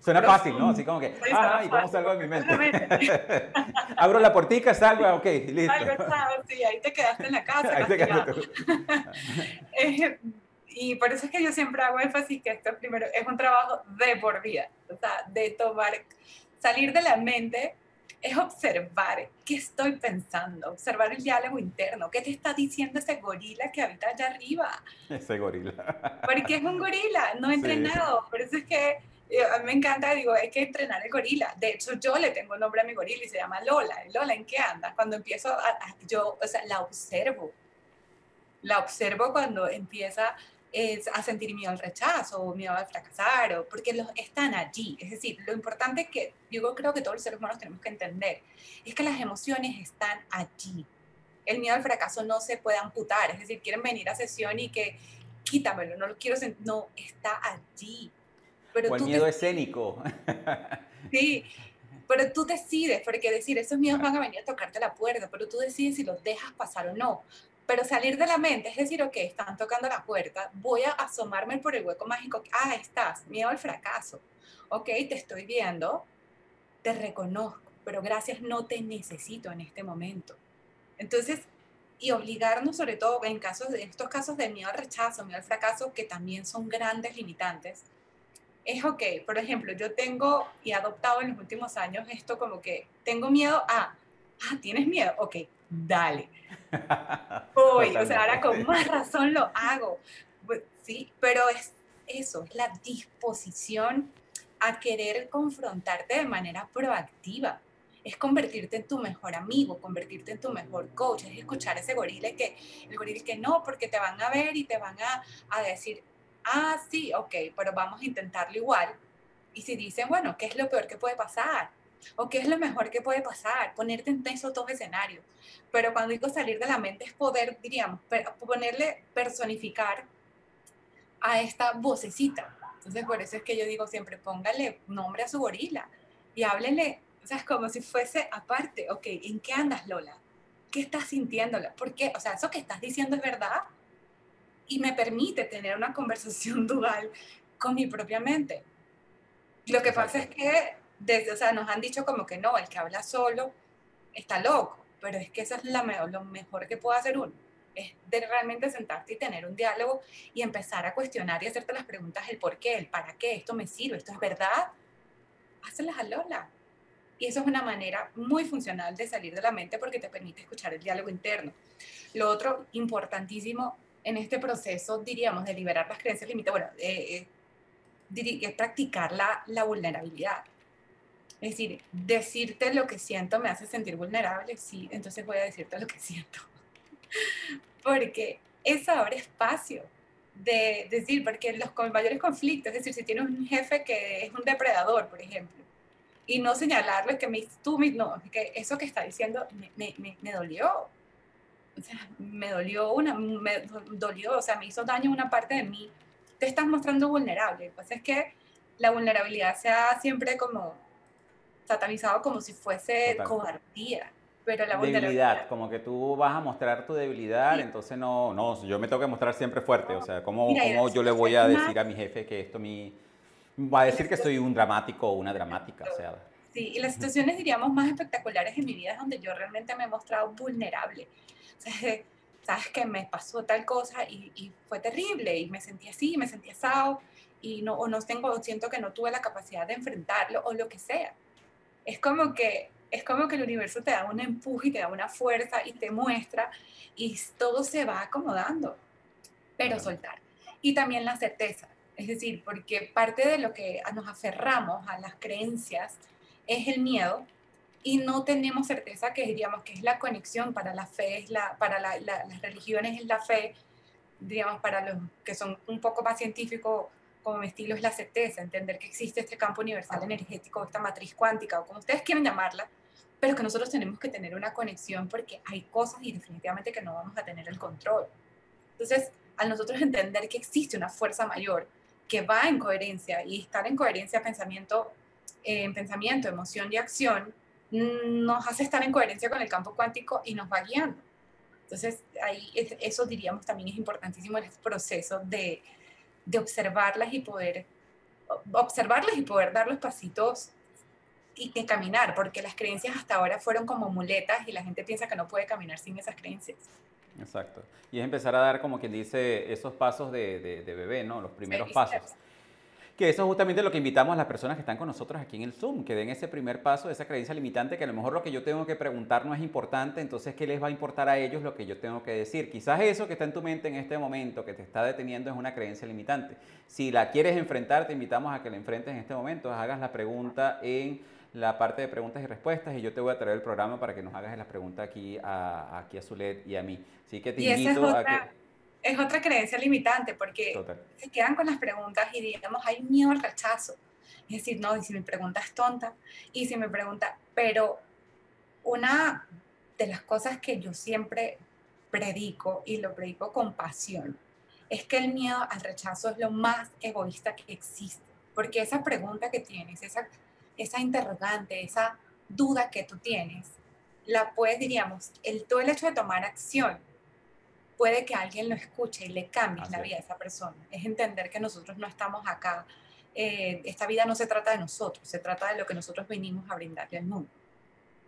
Suena fácil, ¿no? Así como que, ah, ¿y cómo salgo de mi mente? Abro la portica, salgo, ok, listo. Salgo, sí, ahí te quedaste en la casa. Ahí te quedaste eh, y por eso es que yo siempre hago énfasis que esto primero es un trabajo de por vida, o sea, de tomar, salir de la mente es observar qué estoy pensando, observar el diálogo interno, qué te está diciendo ese gorila que habita allá arriba. Ese gorila. Porque es un gorila, no entrenado, por eso es que a mí me encanta, digo, hay que entrenar el gorila. De hecho, yo le tengo nombre a mi gorila y se llama Lola. Lola, ¿en qué anda? Cuando empiezo, a, yo, o sea, la observo. La observo cuando empieza a sentir miedo al rechazo o miedo al fracasar, o, porque los, están allí. Es decir, lo importante que yo creo que todos los seres humanos tenemos que entender es que las emociones están allí. El miedo al fracaso no se puede amputar, es decir, quieren venir a sesión y que quítamelo, no lo quiero sentir, no, está allí o el miedo escénico. Sí, pero tú decides, porque decir, esos miedos van a venir a tocarte la puerta, pero tú decides si los dejas pasar o no. Pero salir de la mente es decir, ok, están tocando la puerta, voy a asomarme por el hueco mágico. Ah, estás, miedo al fracaso. Ok, te estoy viendo, te reconozco, pero gracias, no te necesito en este momento. Entonces, y obligarnos sobre todo en casos de estos casos de miedo al rechazo, miedo al fracaso, que también son grandes limitantes, es ok. Por ejemplo, yo tengo y he adoptado en los últimos años esto como que tengo miedo a, ah, ¿tienes miedo? Ok, dale. Voy, o sea, ahora con más razón lo hago. Pues, sí, pero es eso, es la disposición a querer confrontarte de manera proactiva. Es convertirte en tu mejor amigo, convertirte en tu mejor coach, es escuchar ese gorila que, el gorila que no, porque te van a ver y te van a, a decir, ah, sí, ok, pero vamos a intentarlo igual. Y si dicen, bueno, ¿qué es lo peor que puede pasar? ¿O qué es lo mejor que puede pasar? Ponerte en esos dos escenarios. Pero cuando digo salir de la mente es poder, diríamos, ponerle, personificar a esta vocecita. Entonces, por eso es que yo digo siempre, póngale nombre a su gorila y háblele, o sea, es como si fuese aparte, ok, ¿en qué andas, Lola? ¿Qué estás sintiendo? ¿Por qué? O sea, ¿eso que estás diciendo es verdad? Y me permite tener una conversación dual con mi propia mente. Lo que pasa es que desde, o sea, nos han dicho como que no, el que habla solo está loco, pero es que eso es la, lo mejor que puede hacer uno, es de realmente sentarte y tener un diálogo y empezar a cuestionar y hacerte las preguntas, el por qué, el para qué, esto me sirve, esto es verdad, hácelas a Lola. Y eso es una manera muy funcional de salir de la mente porque te permite escuchar el diálogo interno. Lo otro importantísimo en este proceso, diríamos, de liberar las creencias limitadas, bueno, eh, eh, practicar la, la vulnerabilidad. Es decir, decirte lo que siento me hace sentir vulnerable, sí, entonces voy a decirte lo que siento. porque eso abre espacio de decir, porque los mayores conflictos, es decir, si tienes un jefe que es un depredador, por ejemplo, y no señalarle que me, tú, no, que eso que está diciendo me, me, me dolió, me dolió una, me dolió, o sea, me hizo daño una parte de mí. Te estás mostrando vulnerable. Pues es que la vulnerabilidad se ha siempre como satanizado como si fuese cobardía. Pero la debilidad, como que tú vas a mostrar tu debilidad, entonces no, no, yo me tengo que mostrar siempre fuerte, o sea, ¿cómo, cómo yo le voy a decir a mi jefe que esto mi, va a decir que soy un dramático o una dramática, o sea. Sí, y las situaciones, diríamos, más espectaculares en mi vida es donde yo realmente me he mostrado vulnerable. sabes que me pasó tal cosa y, fue terrible y me sentí así, me sentí asado y no, o no tengo, siento que no tuve la capacidad de enfrentarlo o lo que sea. Es como que es como que el universo te da un empuje y te da una fuerza y te muestra y todo se va acomodando, pero soltar. Y también la certeza, es decir, porque parte de lo que nos aferramos a las creencias es el miedo y no tenemos certeza que diríamos que es la conexión para la fe, es la, para las religiones es la fe, digamos, para los que son un poco más científicos como mi estilo es la certeza, entender que existe este campo universal energético, esta matriz cuántica, o como ustedes quieran llamarla, pero que nosotros tenemos que tener una conexión porque hay cosas y definitivamente que no vamos a tener el control. Entonces, al nosotros entender que existe una fuerza mayor que va en coherencia y estar en coherencia pensamiento, eh, en pensamiento, emoción y acción, nos hace estar en coherencia con el campo cuántico y nos va guiando. Entonces, ahí eso diríamos también es importantísimo en este proceso de, de observarlas y poder observarlas y poder dar los pasitos y que caminar, porque las creencias hasta ahora fueron como muletas y la gente piensa que no puede caminar sin esas creencias. Exacto. Y es empezar a dar, como quien dice, esos pasos de, de, bebé, ¿no? Los primeros pasos. Que eso es justamente lo que invitamos a las personas que están con nosotros aquí en el Zoom, que den ese primer paso, esa creencia limitante, que a lo mejor lo que yo tengo que preguntar no es importante, entonces, ¿qué les va a importar a ellos lo que yo tengo que decir? Quizás eso que está en tu mente en este momento, que te está deteniendo, es una creencia limitante. Si la quieres enfrentar, te invitamos a que la enfrentes en este momento, hagas la pregunta en la parte de preguntas y respuestas y yo te voy a traer el programa para que nos hagas las preguntas aquí a, aquí a Zulet y a mí. Así que te invito a que... Es otra creencia limitante porque se quedan con las preguntas y digamos, hay miedo al rechazo. Es decir, no, y si mi pregunta es tonta, y si me pregunta, pero una de las cosas que yo siempre predico y lo predico con pasión es que el miedo al rechazo es lo más egoísta que existe, porque esa pregunta que tienes, esa esa interrogante, esa duda que tú tienes, la puedes, diríamos, el, todo el hecho de tomar acción puede que alguien lo escuche y le cambie la vida a esa persona. Es entender que nosotros no estamos acá, eh, esta vida no se trata de nosotros, se trata de lo que nosotros venimos a brindarle al mundo.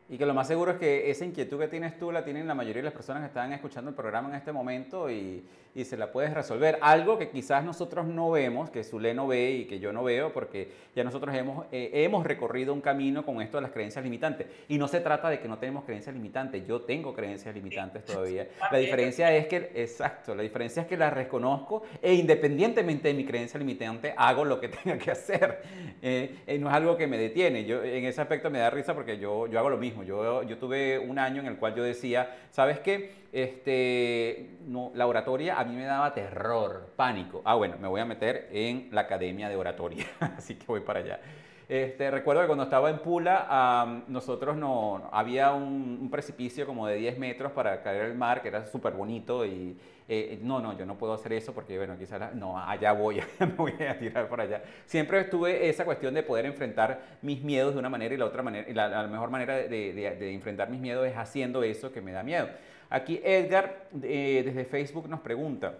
Y que lo más seguro es que esa inquietud que tienes tú la tienen la mayoría de las personas que están escuchando el programa en este momento y, y se la puedes resolver. Algo que quizás nosotros no vemos, que Zule no ve y que yo no veo, porque ya nosotros hemos, eh, hemos recorrido un camino con esto de las creencias limitantes. Y no se trata de que no tenemos creencias limitantes, yo tengo creencias limitantes todavía. La diferencia es que, exacto, la diferencia es que las reconozco e independientemente de mi creencia limitante, hago lo que tenga que hacer. Eh, eh, no es algo que me detiene. Yo en ese aspecto me da risa porque yo, yo hago lo mismo. Yo, yo tuve un año en el cual yo decía, ¿sabes qué? Este, no, la oratoria a mí me daba terror, pánico. Ah, bueno, me voy a meter en la academia de oratoria, así que voy para allá. Este, recuerdo que cuando estaba en Pula, nosotros no, había un, precipicio como de 10 metros para caer al mar, que era súper bonito y eh, no, no, yo no puedo hacer eso porque, bueno, quizás, no, allá voy, me voy a tirar por allá. Siempre estuve esa cuestión de poder enfrentar mis miedos de una manera y la otra manera, y la, mejor manera de, de enfrentar mis miedos es haciendo eso que me da miedo. Aquí Edgar eh, desde Facebook nos pregunta,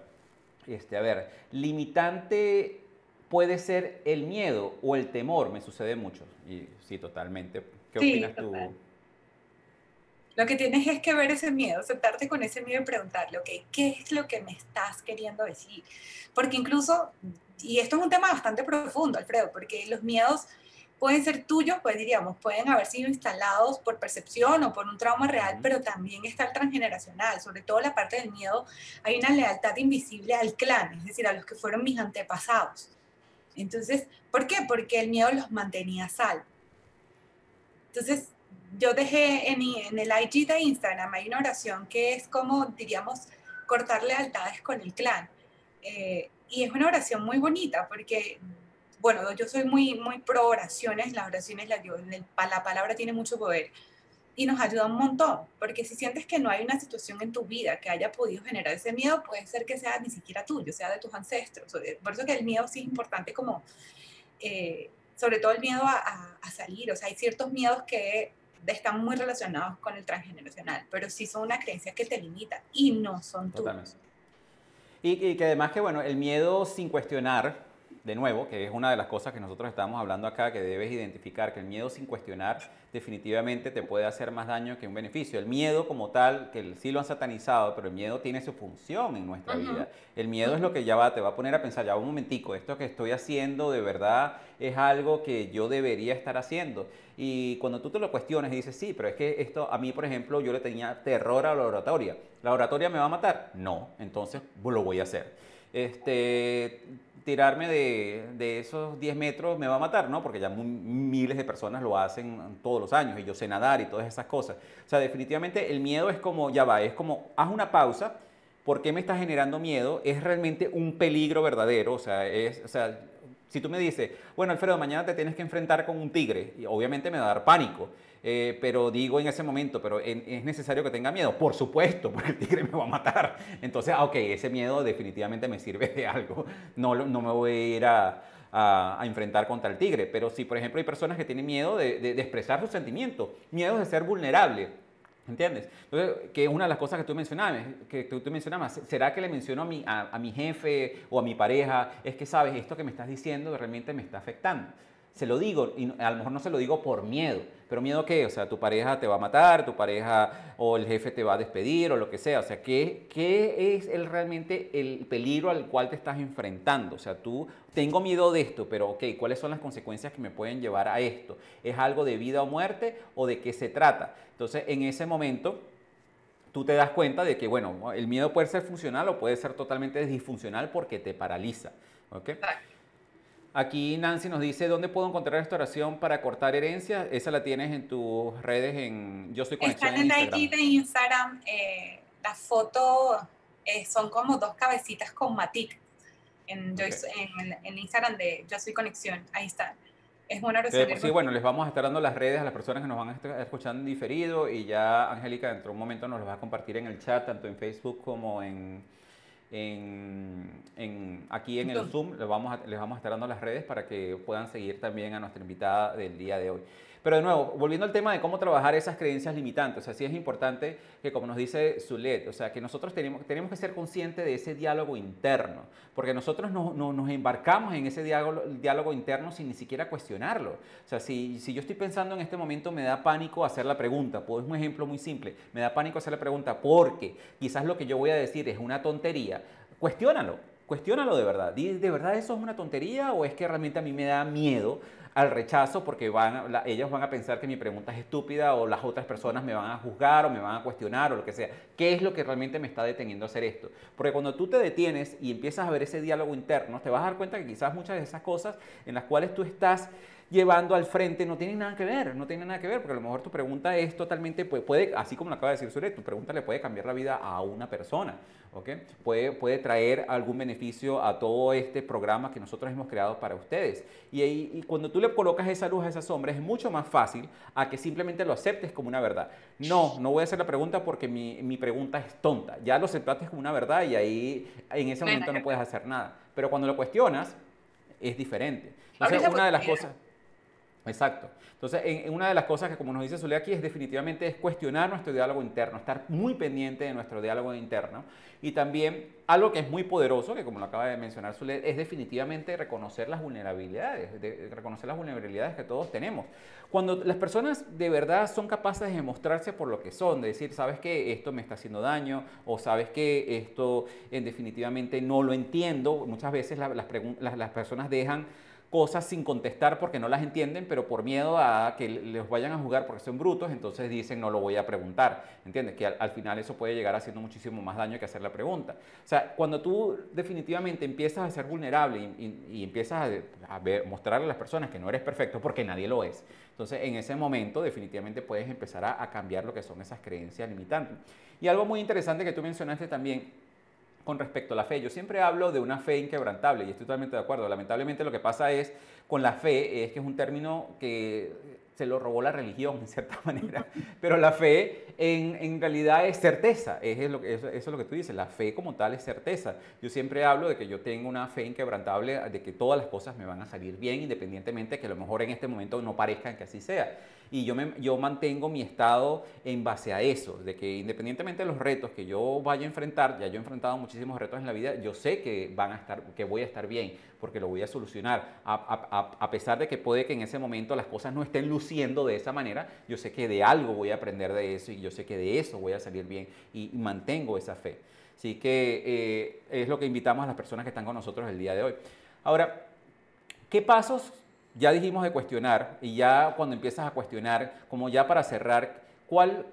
este, a ver, limitante puede ser el miedo o el temor, me sucede mucho. Y sí, totalmente. ¿Qué opinas tú? Lo que tienes es que ver ese miedo, sentarte con ese miedo y preguntarle, ok, ¿qué es lo que me estás queriendo decir? Porque incluso, y esto es un tema bastante profundo, Alfredo, porque los miedos pueden ser tuyos, pues diríamos, pueden haber sido instalados por percepción o por un trauma real, pero también está el transgeneracional, sobre todo la parte del miedo, hay una lealtad invisible al clan, es decir, a los que fueron mis antepasados. Entonces, ¿por qué? Porque el miedo los mantenía salvo. Entonces, yo dejé en, el IG de Instagram, hay una oración que es como, diríamos, cortar lealtades con el clan. Eh, y es una oración muy bonita porque bueno, yo soy muy, muy pro oraciones, las oraciones, la, la palabra tiene mucho poder y nos ayuda un montón, porque si sientes que no hay una situación en tu vida que haya podido generar ese miedo, puede ser que sea ni siquiera tuyo, sea de tus ancestros. Por eso que el miedo sí es importante como, eh, sobre todo el miedo a, a, salir, o sea, hay ciertos miedos que están muy relacionados con el transgeneracional, pero sí son una creencia que te limita y no son tuyos. Y, y que además que, bueno, el miedo sin cuestionar, de nuevo, que es una de las cosas que nosotros estamos hablando acá, que debes identificar, que el miedo sin cuestionar definitivamente te puede hacer más daño que un beneficio. El miedo como tal, que sí lo han satanizado, pero el miedo tiene su función en nuestra vida. El miedo es lo que ya va, te va a poner a pensar, ya un momentico, esto que estoy haciendo de verdad es algo que yo debería estar haciendo. Y cuando tú te lo cuestiones y dices, sí, pero es que esto a mí, por ejemplo, yo le tenía terror a la oratoria. ¿La oratoria me va a matar? No, entonces lo voy a hacer. Este, tirarme de, esos 10 metros me va a matar, ¿no? Porque ya miles de personas lo hacen todos los años y yo sé nadar y todas esas cosas. O sea, definitivamente el miedo es como, ya va, es como, haz una pausa, ¿por qué me está generando miedo? Es realmente un peligro verdadero, o sea, es, o sea, si tú me dices, bueno, Alfredo, mañana te tienes que enfrentar con un tigre, y obviamente me va a dar pánico. Eh, pero digo en ese momento, pero ¿es necesario que tenga miedo? Por supuesto, porque el tigre me va a matar. Entonces, ah, ok, ese miedo definitivamente me sirve de algo. No, no me voy a ir a, a, enfrentar contra el tigre. Pero si, por ejemplo, hay personas que tienen miedo de, de, expresar sus sentimientos, miedo de ser vulnerable. ¿Entiendes? Entonces, que una de las cosas que tú mencionabas, que tú, mencionabas, ¿será que le menciono a mi, a, a mi jefe o a mi pareja? Es que, sabes, esto que me estás diciendo realmente me está afectando se lo digo, y a lo mejor no se lo digo por miedo, pero miedo qué, o sea, tu pareja te va a matar, tu pareja o el jefe te va a despedir o lo que sea, o sea, ¿qué, qué es el, realmente el peligro al cual te estás enfrentando? O sea, tú, tengo miedo de esto, pero ok, ¿cuáles son las consecuencias que me pueden llevar a esto? ¿Es algo de vida o muerte o de qué se trata? Entonces, en ese momento, tú te das cuenta de que, bueno, el miedo puede ser funcional o puede ser totalmente disfuncional porque te paraliza. ¿ok? Aquí Nancy nos dice, ¿dónde puedo encontrar esta oración para cortar herencia? Esa la tienes en tus redes en Yo Soy Conexión Están en, en Instagram. de Instagram. Eh, las fotos eh, son como dos cabecitas con matic. En, en, Instagram de Yo Soy Conexión. Ahí está. Es una. Sí, sí, bueno, les vamos a estar dando las redes a las personas que nos van a estar escuchando en diferido y ya Angélica dentro de un momento nos los va a compartir en el chat, tanto en Facebook como en en, aquí en el Zoom les vamos, a, les vamos a estar dando las redes para que puedan seguir también a nuestra invitada del día de hoy. Pero de nuevo, volviendo al tema de cómo trabajar esas creencias limitantes, o sea, sí es importante que, como nos dice Zulet, o sea, que nosotros tenemos, tenemos que ser conscientes de ese diálogo interno, porque nosotros no, nos embarcamos en ese diálogo, diálogo, interno sin ni siquiera cuestionarlo. O sea, si, si yo estoy pensando en este momento, me da pánico hacer la pregunta, pues es un ejemplo muy simple, me da pánico hacer la pregunta porque quizás lo que yo voy a decir es una tontería, cuestiónalo, cuestiónalo de verdad. ¿De verdad eso es una tontería o es que realmente a mí me da miedo al rechazo porque van, ellos van a pensar que mi pregunta es estúpida o las otras personas me van a juzgar o me van a cuestionar o lo que sea. ¿Qué es lo que realmente me está deteniendo a hacer esto? Porque cuando tú te detienes y empiezas a ver ese diálogo interno, te vas a dar cuenta que quizás muchas de esas cosas en las cuales tú estás llevando al frente no tienen nada que ver, no tienen nada que ver, porque a lo mejor tu pregunta es totalmente, puede, puede así como lo acaba de decir Sure, tu pregunta le puede cambiar la vida a una persona, ¿ok? Puede, puede traer algún beneficio a todo este programa que nosotros hemos creado para ustedes. Y, y, cuando tú le colocas esa luz a esa sombra, es mucho más fácil a que simplemente lo aceptes como una verdad. No, no voy a hacer la pregunta porque mi, mi pregunta es tonta. Ya lo aceptaste como una verdad y ahí en ese momento no puedes hacer nada. Pero cuando lo cuestionas, es diferente. Entonces, una de las cosas... Exacto. Entonces, en, una de las cosas que, como nos dice Zulea aquí, es definitivamente es cuestionar nuestro diálogo interno, estar muy pendiente de nuestro diálogo interno. Y también algo que es muy poderoso, que como lo acaba de mencionar Zulea, es definitivamente reconocer las vulnerabilidades, reconocer las vulnerabilidades que todos tenemos. Cuando las personas de verdad son capaces de demostrarse por lo que son, de decir, sabes que esto me está haciendo daño, o sabes que esto en definitivamente no lo entiendo, muchas veces las, las personas dejan cosas sin contestar porque no las entienden, pero por miedo a que les vayan a jugar porque son brutos, entonces dicen no lo voy a preguntar. ¿Entiendes? Que al, final eso puede llegar haciendo muchísimo más daño que hacer la pregunta. O sea, cuando tú definitivamente empiezas a ser vulnerable y, empiezas a, ver, mostrarle a las personas que no eres perfecto porque nadie lo es, entonces en ese momento definitivamente puedes empezar a, a cambiar lo que son esas creencias limitantes. Y algo muy interesante que tú mencionaste también con respecto a la fe. Yo siempre hablo de una fe inquebrantable y estoy totalmente de acuerdo. Lamentablemente lo que pasa es con la fe es que es un término que se lo robó la religión en cierta manera, pero la fe en, en realidad es certeza, es lo que, eso, es lo que tú dices, la fe como tal es certeza. Yo siempre hablo de que yo tengo una fe inquebrantable, de que todas las cosas me van a salir bien, independientemente de que a lo mejor en este momento no parezcan que así sea y yo, me, yo mantengo mi estado en base a eso, de que independientemente de los retos que yo vaya a enfrentar, ya yo he enfrentado muchísimos retos en la vida, yo sé que van a estar, que voy a estar bien, porque lo voy a solucionar, a, a, pesar de que puede que en ese momento las cosas no estén luciendo de esa manera, yo sé que de algo voy a aprender de eso y yo sé que de eso voy a salir bien y, mantengo esa fe. Así que eh, es lo que invitamos a las personas que están con nosotros el día de hoy. Ahora, ¿qué pasos ya dijimos de cuestionar y ya cuando empiezas a cuestionar, como ya para cerrar, ¿cuál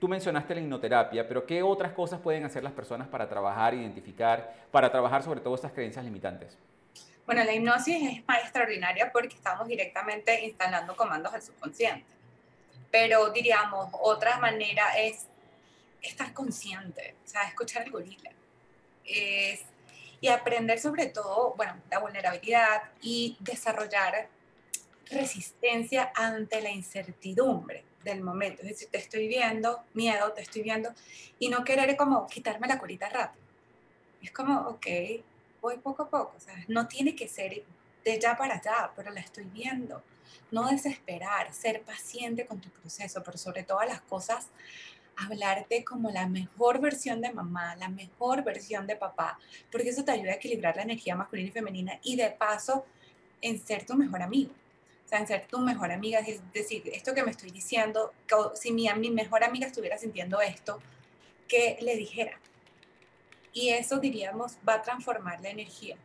tú mencionaste la hipnoterapia, pero ¿qué otras cosas pueden hacer las personas para trabajar, identificar, para trabajar sobre todo estas creencias limitantes? Bueno, la hipnosis es más extraordinaria porque estamos directamente instalando comandos al subconsciente. Pero diríamos, otra manera es estar consciente, o sea, escuchar el gorila. Es, y aprender sobre todo, bueno, la vulnerabilidad y desarrollar resistencia ante la incertidumbre del momento. Es decir, te estoy viendo, miedo, te estoy viendo, y no querer como quitarme la curita rápido. Es como, ok, voy poco a poco, sea, No tiene que ser de ya para allá, pero la estoy viendo. No desesperar, ser paciente con tu proceso, pero sobre todas las cosas, hablarte como la mejor versión de mamá, la mejor versión de papá, porque eso te ayuda a equilibrar la energía masculina y femenina y de paso en ser tu mejor amigo. O sea, en ser tu mejor amiga, es decir, esto que me estoy diciendo, si mi, mejor amiga estuviera sintiendo esto, que le dijera. Y eso, diríamos, va a transformar la energía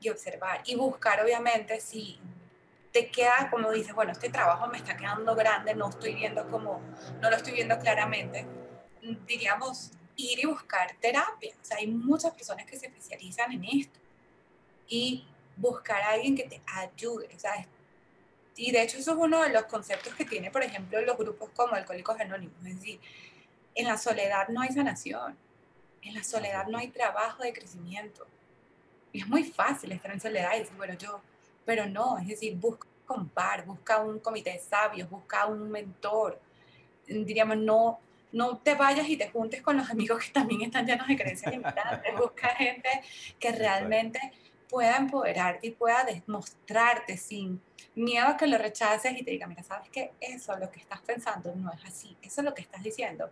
y observar y buscar, obviamente, si te queda, como dices, bueno, este trabajo me está quedando grande, no estoy viendo como, no lo estoy viendo claramente, diríamos, ir y buscar terapia. O sea, hay muchas personas que se especializan en esto. Y buscar a alguien que te ayude. Sea, y de hecho eso es uno de los conceptos que tiene, por ejemplo, los grupos como Alcohólicos Anónimos. Es decir, en la soledad no hay sanación. En la soledad no hay trabajo de crecimiento. Y es muy fácil estar en soledad y decir, bueno, yo, pero no, es decir, busca un par, busca un comité de sabios, busca un mentor. Diríamos, no, no te vayas y te juntes con los amigos que también están llenos de creencias limitantes. Busca gente que realmente pueda empoderarte y pueda demostrarte sin miedo a que lo rechaces y te diga, mira, sabes que eso, lo que estás pensando, no es así, eso es lo que estás diciendo.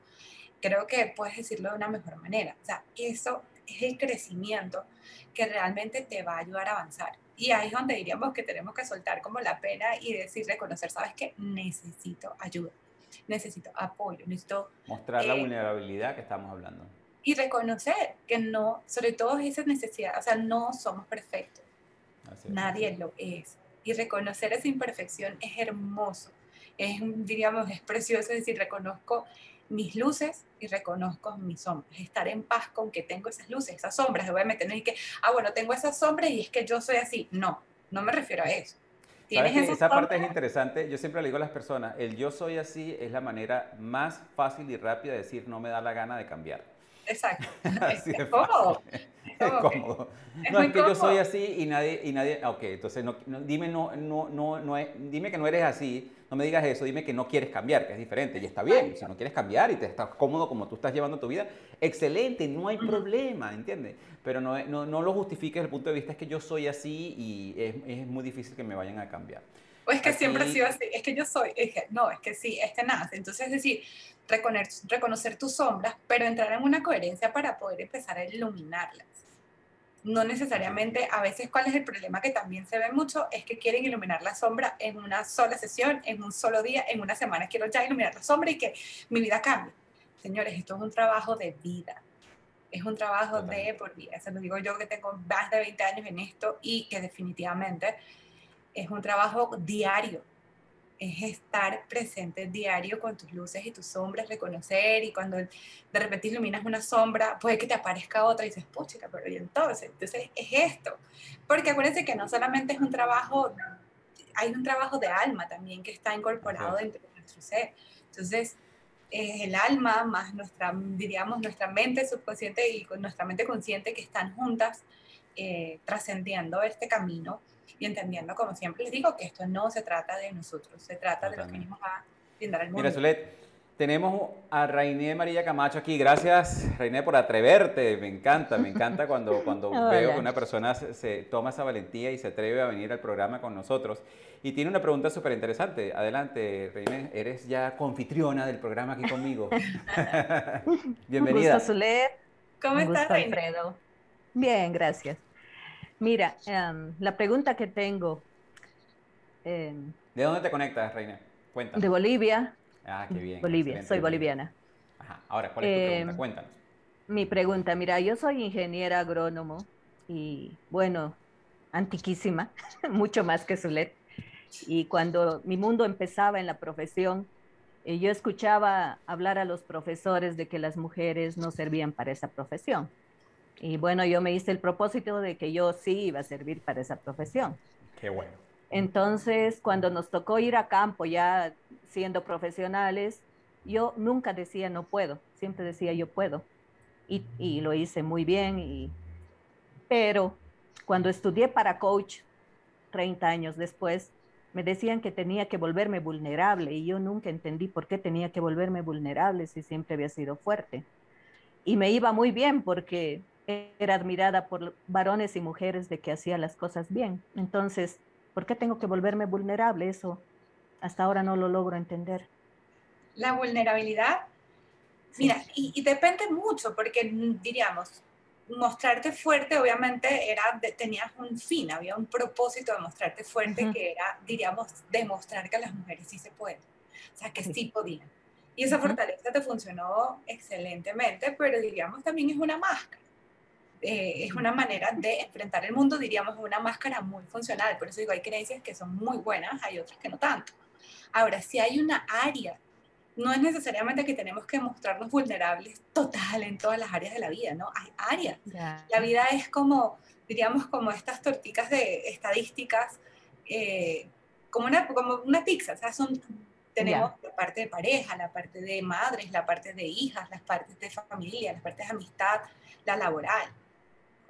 Creo que puedes decirlo de una mejor manera. O sea, eso es el crecimiento que realmente te va a ayudar a avanzar. Y ahí es donde diríamos que tenemos que soltar como la pena y decir, reconocer, sabes que necesito ayuda, necesito apoyo, necesito... Mostrar la eh, vulnerabilidad que estamos hablando y reconocer que no, sobre todo esas necesidades, o sea, no somos perfectos. Nadie lo es. Y reconocer esa imperfección es hermoso. Es, diríamos, es precioso decir, reconozco mis luces y reconozco mis sombras. Estar en paz con que tengo esas luces, esas sombras. Obviamente no es que, ah, bueno, tengo esas sombras y es que yo soy así. No, no me refiero a eso. esa parte es interesante. Yo siempre le digo a las personas, el yo soy así es la manera más fácil y rápida de decir no me da la gana de cambiar. Exacto. es, cómodo. Es cómodo. no, es que yo soy así y nadie, y nadie, ok, entonces no, dime, no, no, no, no dime que no eres así, no me digas eso, dime que no quieres cambiar, que es diferente, y está bien, si no quieres cambiar y te estás cómodo como tú estás llevando tu vida, excelente, no hay problema, ¿entiendes? Pero no, no, no, lo justifiques desde el punto de vista es que yo soy así y es, es muy difícil que me vayan a cambiar. O es que siempre ha sido así, es que yo soy, es que, no, es que sí, este nace. Entonces, es decir, reconocer, reconocer tus sombras, pero entrar en una coherencia para poder empezar a iluminarlas. No necesariamente, a veces, ¿cuál es el problema que también se ve mucho? Es que quieren iluminar la sombra en una sola sesión, en un solo día, en una semana. Quiero ya iluminar la sombra y que mi vida cambie. Señores, esto es un trabajo de vida. Es un trabajo de por vida. Eso lo digo yo que tengo más de 20 años en esto y que definitivamente es un trabajo diario. Es estar presente diario con tus luces y tus sombras, reconocer y cuando de repente iluminas una sombra, puede que te aparezca otra y dices, pucha, pero y entonces, entonces es esto. Porque acuérdense que no solamente es un trabajo, hay un trabajo de alma también que está incorporado dentro de nuestro ser. Entonces, es el alma más nuestra, diríamos, nuestra mente subconsciente y nuestra mente consciente que están juntas eh, trascendiendo este camino y entendiendo, como siempre les digo, que esto no se trata de nosotros, se trata de lo que venimos a brindar al mundo. Mira, Zulet, tenemos a Rainé María Camacho aquí. Gracias, Rainé, por atreverte. Me encanta, me encanta cuando, cuando veo que una persona se, toma esa valentía y se atreve a venir al programa con nosotros. Y tiene una pregunta súper interesante. Adelante, Rainé. Eres ya confitriona del programa aquí conmigo. Bienvenida. Un gusto, Zulet. ¿Cómo estás, Alfredo? Bien, gracias. Mira, em, la pregunta que tengo. Em, ¿De dónde te conectas, Reina? Cuéntame. De Bolivia. Ah, qué bien. Bolivia, soy boliviana. Ajá. Ahora, ¿cuál es tu pregunta? Em, Cuéntanos. Mi pregunta, mira, yo soy ingeniera agrónomo y, bueno, antiquísima, mucho más que Zulet. Y cuando mi mundo empezaba en la profesión, eh, yo escuchaba hablar a los profesores de que las mujeres no servían para esa profesión. Y bueno, yo me hice el propósito de que yo sí iba a servir para esa profesión. Qué bueno. Entonces, cuando nos tocó ir a campo ya siendo profesionales, yo nunca decía no puedo, siempre decía yo puedo. Y, y lo hice muy bien. Y, pero cuando estudié para coach, 30 años después, me decían que tenía que volverme vulnerable y yo nunca entendí por qué tenía que volverme vulnerable si siempre había sido fuerte. Y me iba muy bien porque era admirada por varones y mujeres de que hacía las cosas bien. Entonces, ¿por qué tengo que volverme vulnerable? Eso hasta ahora no lo logro entender. La vulnerabilidad, mira, y, y depende mucho porque diríamos, mostrarte fuerte obviamente era tenías un fin, había un propósito de mostrarte fuerte que era, diríamos, demostrar que las mujeres sí se pueden, o sea, que sí, podían. Y esa fortaleza te funcionó excelentemente, pero diríamos también es una máscara. Eh, es una manera de enfrentar el mundo, diríamos, una máscara muy funcional. Por eso digo, hay creencias que son muy buenas, hay otras que no tanto. Ahora, si hay una área no es necesariamente que tenemos que mostrarnos vulnerables total en todas las áreas de la vida, ¿no? Hay áreas. La vida es como, diríamos, como estas torticas de estadísticas, eh, como, una, como una pizza, o sea, son, tenemos la parte de pareja, la parte de madres, la parte de hijas, las partes de familia, las partes de amistad, la laboral.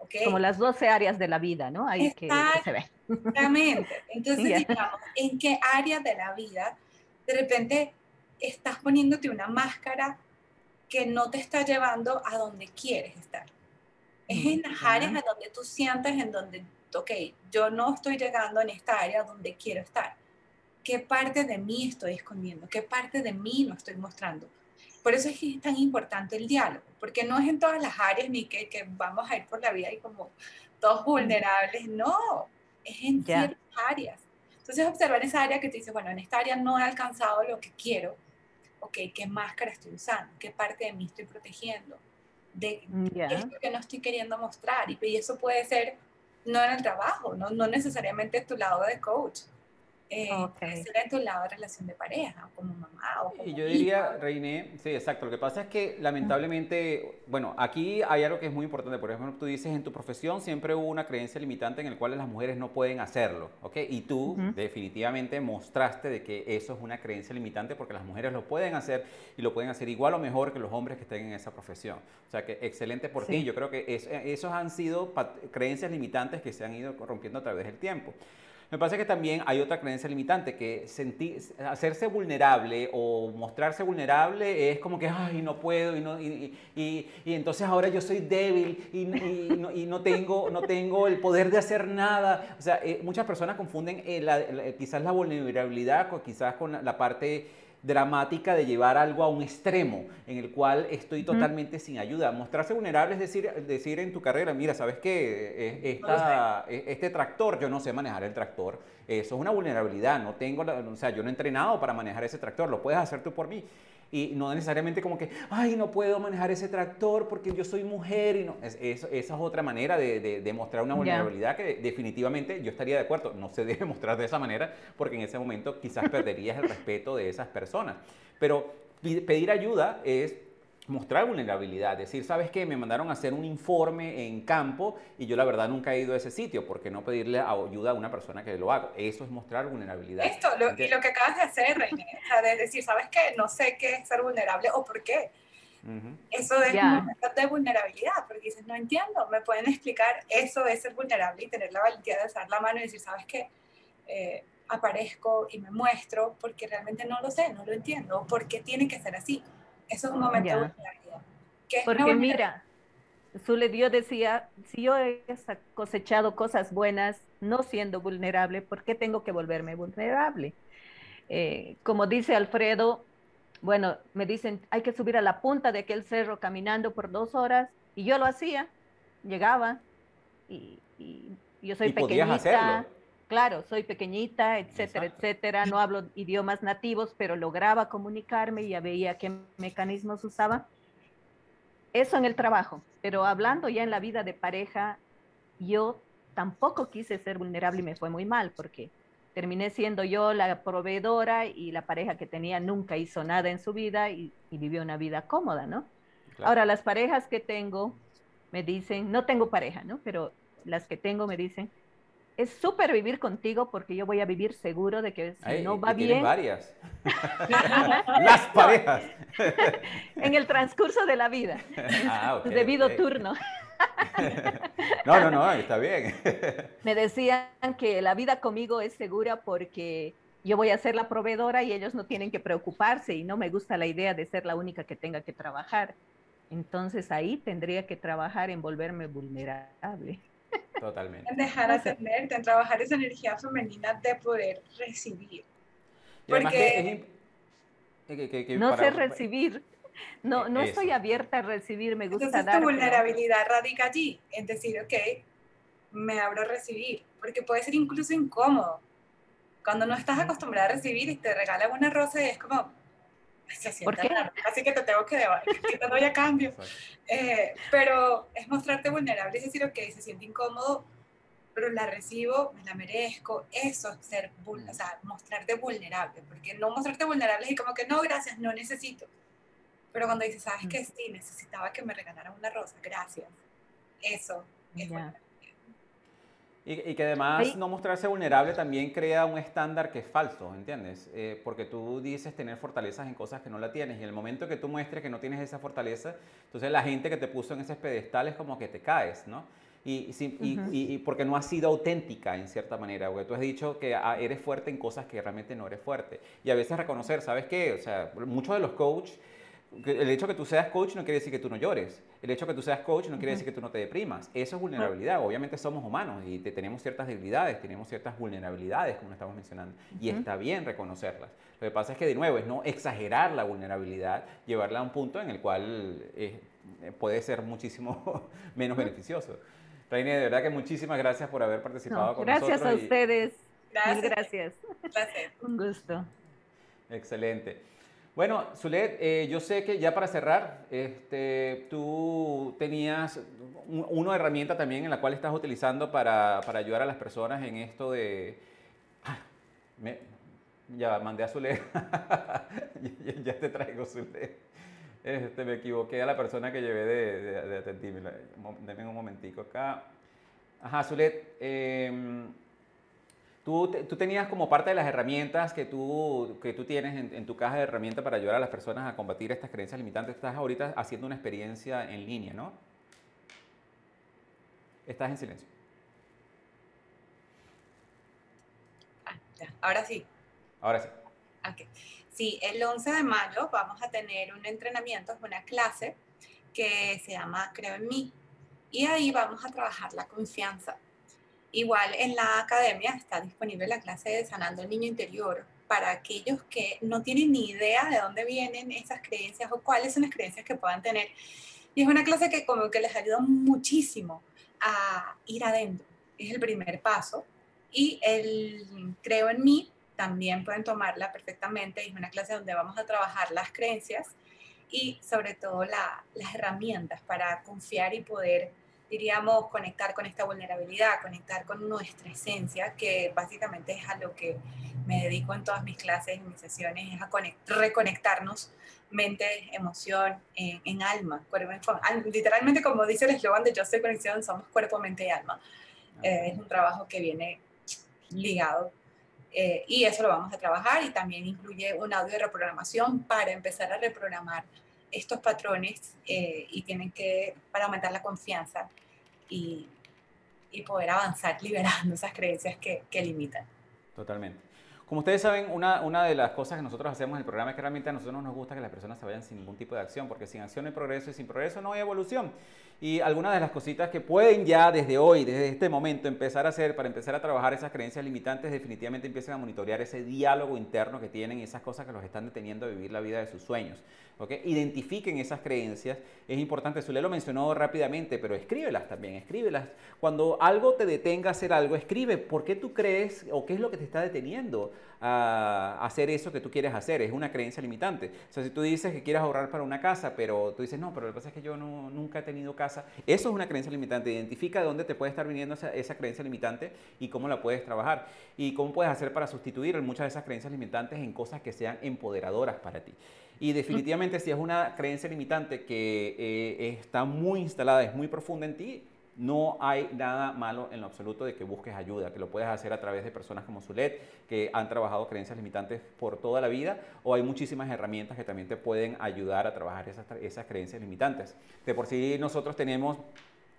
¿Okay? Como las 12 áreas de la vida, ¿no? Ahí que, se ve. Exactamente. Entonces, digamos, ¿en qué área de la vida de repente estás poniéndote una máscara que no te está llevando a donde quieres estar. Es en las áreas en donde tú sientes, en donde, ok, yo no estoy llegando en esta área donde quiero estar. ¿Qué parte de mí estoy escondiendo? ¿Qué parte de mí no estoy mostrando? Por eso es que es tan importante el diálogo, porque no es en todas las áreas ni que, que vamos a ir por la vida y como todos vulnerables, no, es en ciertas áreas. Entonces observar esa área que te dice, bueno, en esta área no he alcanzado lo que quiero, ok, ¿qué máscara estoy usando? ¿Qué parte de mí estoy protegiendo? ¿De mm, qué es lo que no estoy queriendo mostrar? Y, eso puede ser no en el trabajo, no, no necesariamente tu lado de coach, eh, okay. tu lado de relación de pareja, como mamá o como Y yo diría, Reiné, sí, exacto. Lo que pasa es que lamentablemente, bueno, aquí hay algo que es muy importante. Por ejemplo, tú dices, en tu profesión siempre hubo una creencia limitante en la cual las mujeres no pueden hacerlo, ¿ok? Y tú definitivamente mostraste de que eso es una creencia limitante porque las mujeres lo pueden hacer y lo pueden hacer igual o mejor que los hombres que estén en esa profesión. O sea, que excelente por ti. Yo creo que esos han sido creencias limitantes que se han ido rompiendo a través del tiempo. Me parece que también hay otra creencia limitante, que hacerse vulnerable o mostrarse vulnerable es como que, ay, no puedo, y, no, y, y, y entonces ahora yo soy débil y, no, no, tengo, no tengo el poder de hacer nada. O sea, eh, muchas personas confunden eh, quizás la vulnerabilidad quizás con la parte dramática de llevar algo a un extremo en el cual estoy totalmente sin ayuda. Mostrarse vulnerable es decir, decir en tu carrera, mira, ¿sabes qué? E, e, este tractor, yo no sé manejar el tractor. Eso es una vulnerabilidad, no tengo, o sea, yo no he entrenado para manejar ese tractor, lo puedes hacer tú por mí y no necesariamente como que, ay, no puedo manejar ese tractor porque yo soy mujer y no. esa es otra manera de, de, mostrar una vulnerabilidad que definitivamente yo estaría de acuerdo, no se debe mostrar de esa manera porque en ese momento quizás perderías el respeto de esas personas. Pero pedir ayuda es mostrar vulnerabilidad, decir, ¿sabes qué? Me mandaron a hacer un informe en campo y yo la verdad nunca he ido a ese sitio, porque no pedirle ayuda a una persona que lo haga? Eso es mostrar vulnerabilidad. Esto, lo, y lo que acabas de hacer, sea, de decir, ¿sabes qué? No sé qué es ser vulnerable o por qué. Eso es un momento de vulnerabilidad, porque dices, no entiendo, me pueden explicar, eso es ser vulnerable y tener la valentía de alzar la mano y decir, ¿sabes qué? Eh, aparezco y me muestro porque realmente no lo sé, no lo entiendo, por qué tiene que ser así eso es un momento de vulnerabilidad. Porque mira, Zule, yo decía, si yo he cosechado cosas buenas no siendo vulnerable, ¿por qué tengo que volverme vulnerable? Eh, como dice Alfredo, bueno, me dicen, hay que subir a la punta de aquel cerro caminando por dos horas, y yo lo hacía, llegaba, y, yo soy pequeñita, claro, soy pequeñita, etcétera, etcétera, no hablo idiomas nativos, pero lograba comunicarme y ya veía qué mecanismos usaba. Eso en el trabajo, pero hablando ya en la vida de pareja, yo tampoco quise ser vulnerable y me fue muy mal porque terminé siendo yo la proveedora y la pareja que tenía nunca hizo nada en su vida y, vivió una vida cómoda, ¿no? Ahora, las parejas que tengo me dicen, no tengo pareja, ¿no? Pero las que tengo me dicen, es súper vivir contigo porque yo voy a vivir seguro de que si no va bien. varias. Las parejas. en el transcurso de la vida. Ah, debido turno. no, no, no, está bien. Me decían que la vida conmigo es segura porque yo voy a ser la proveedora y ellos no tienen que preocuparse y no me gusta la idea de ser la única que tenga que trabajar. Entonces ahí tendría que trabajar en volverme vulnerable. Totalmente. En dejar ascenderte, en trabajar esa energía femenina de poder recibir. Porque no sé recibir. No, no estoy abierta a recibir, me gusta Entonces, dar. tu vulnerabilidad radica allí, en decir, ok, me abro a recibir, porque puede ser incluso incómodo. Cuando no estás acostumbrada a recibir y te regalan una rosa y es como, se siente raro, así que te tengo que, que te doy a cambio. Eh, pero es mostrarte vulnerable, es decir, ok, se siente incómodo, pero la recibo, me la merezco, eso es ser, o sea, mostrarte vulnerable, porque no mostrarte vulnerable es como que no, gracias, no necesito. Pero cuando dices, ¿sabes qué? Sí, necesitaba que me regalaran una rosa, gracias. Eso es y, que además no mostrarse vulnerable también crea un estándar que es falso, ¿entiendes? Eh, porque tú dices tener fortalezas en cosas que no la tienes y en el momento que tú muestres que no tienes esa fortaleza, entonces la gente que te puso en ese pedestal es como que te caes, ¿no? Y, y, y, porque no has sido auténtica en cierta manera, porque tú has dicho que ah, eres fuerte en cosas que realmente no eres fuerte. Y a veces reconocer, ¿sabes qué? O sea, muchos de los coaches el hecho de que tú seas coach no quiere decir que tú no llores. El hecho de que tú seas coach no quiere decir que tú no te deprimas. Eso es vulnerabilidad. Obviamente somos humanos y tenemos ciertas debilidades, tenemos ciertas vulnerabilidades, como estamos mencionando. Y está bien reconocerlas. Lo que pasa es que, de nuevo, es no exagerar la vulnerabilidad, llevarla a un punto en el cual eh, puede ser muchísimo menos beneficioso. Reine, de verdad que muchísimas gracias por haber participado con nosotros. Gracias a ustedes. Gracias. gracias. Gracias. Un gusto. Excelente. Bueno, Zulet, eh, yo sé que ya para cerrar, este, tú tenías una herramienta también en la cual estás utilizando para, ayudar a las personas en esto de... Ah, ya mandé a Zulet, ya, te traigo Zulet. Este, me equivoqué a la persona que llevé de, de, de. Denme un momentico acá. Ajá, Zulet. Eh, Tú, tú, tenías como parte de las herramientas que tú, que tú tienes en, tu caja de herramientas para ayudar a las personas a combatir estas creencias limitantes. Estás ahorita haciendo una experiencia en línea, ¿no? Estás en silencio. Ah, ya. Ahora sí. Ahora sí. Okay. Sí, el 11 de mayo vamos a tener un entrenamiento, una clase que se llama Creo en mí. Y ahí vamos a trabajar la confianza Igual en la academia está disponible la clase de Sanando el Niño Interior para aquellos que no tienen ni idea de dónde vienen esas creencias o cuáles son las creencias que puedan tener. Y es una clase que como que les ayuda muchísimo a ir adentro. Es el primer paso. Y el Creo en mí también pueden tomarla perfectamente. Es una clase donde vamos a trabajar las creencias y sobre todo las herramientas para confiar y poder diríamos, conectar con esta vulnerabilidad, conectar con nuestra esencia, que básicamente es a lo que me dedico en todas mis clases, en mis sesiones, es a reconectarnos mente, emoción, en, alma, cuerpo, literalmente como dice el eslogan de Yo soy conexión, somos cuerpo, mente y alma. Ah, eh, es un trabajo que viene ligado eh, y eso lo vamos a trabajar y también incluye un audio de reprogramación para empezar a reprogramar estos patrones eh, y tienen que, para aumentar la confianza y, y poder avanzar liberando esas creencias que, que, limitan. Totalmente. Como ustedes saben, una, una de las cosas que nosotros hacemos en el programa es que realmente a nosotros no nos gusta que las personas se vayan sin ningún tipo de acción, porque sin acción no hay progreso y sin progreso no hay evolución. Y algunas de las cositas que pueden ya desde hoy, desde este momento, empezar a hacer para empezar a trabajar esas creencias limitantes, definitivamente empiecen a monitorear ese diálogo interno que tienen y esas cosas que los están deteniendo a vivir la vida de sus sueños. Identifiquen esas creencias. Es importante, Zule lo mencionó rápidamente, pero escríbelas también, escríbelas. Cuando algo te detenga a hacer algo, escribe por qué tú crees o qué es lo que te está deteniendo a hacer eso que tú quieres hacer. Es una creencia limitante. O sea, si tú dices que quieres ahorrar para una casa, pero tú dices, no, pero lo que pasa es que yo no, nunca he tenido casa, eso es una creencia limitante. Identifica de dónde te puede estar viniendo esa, esa creencia limitante y cómo la puedes trabajar. Y cómo puedes hacer para sustituir muchas de esas creencias limitantes en cosas que sean empoderadoras para ti. Y definitivamente si es una creencia limitante que eh, está muy instalada, es muy profunda en ti, no hay nada malo en lo absoluto de que busques ayuda, que lo puedes hacer a través de personas como Zulet, que han trabajado creencias limitantes por toda la vida, o hay muchísimas herramientas que también te pueden ayudar a trabajar esas, esas creencias limitantes. De por sí nosotros tenemos,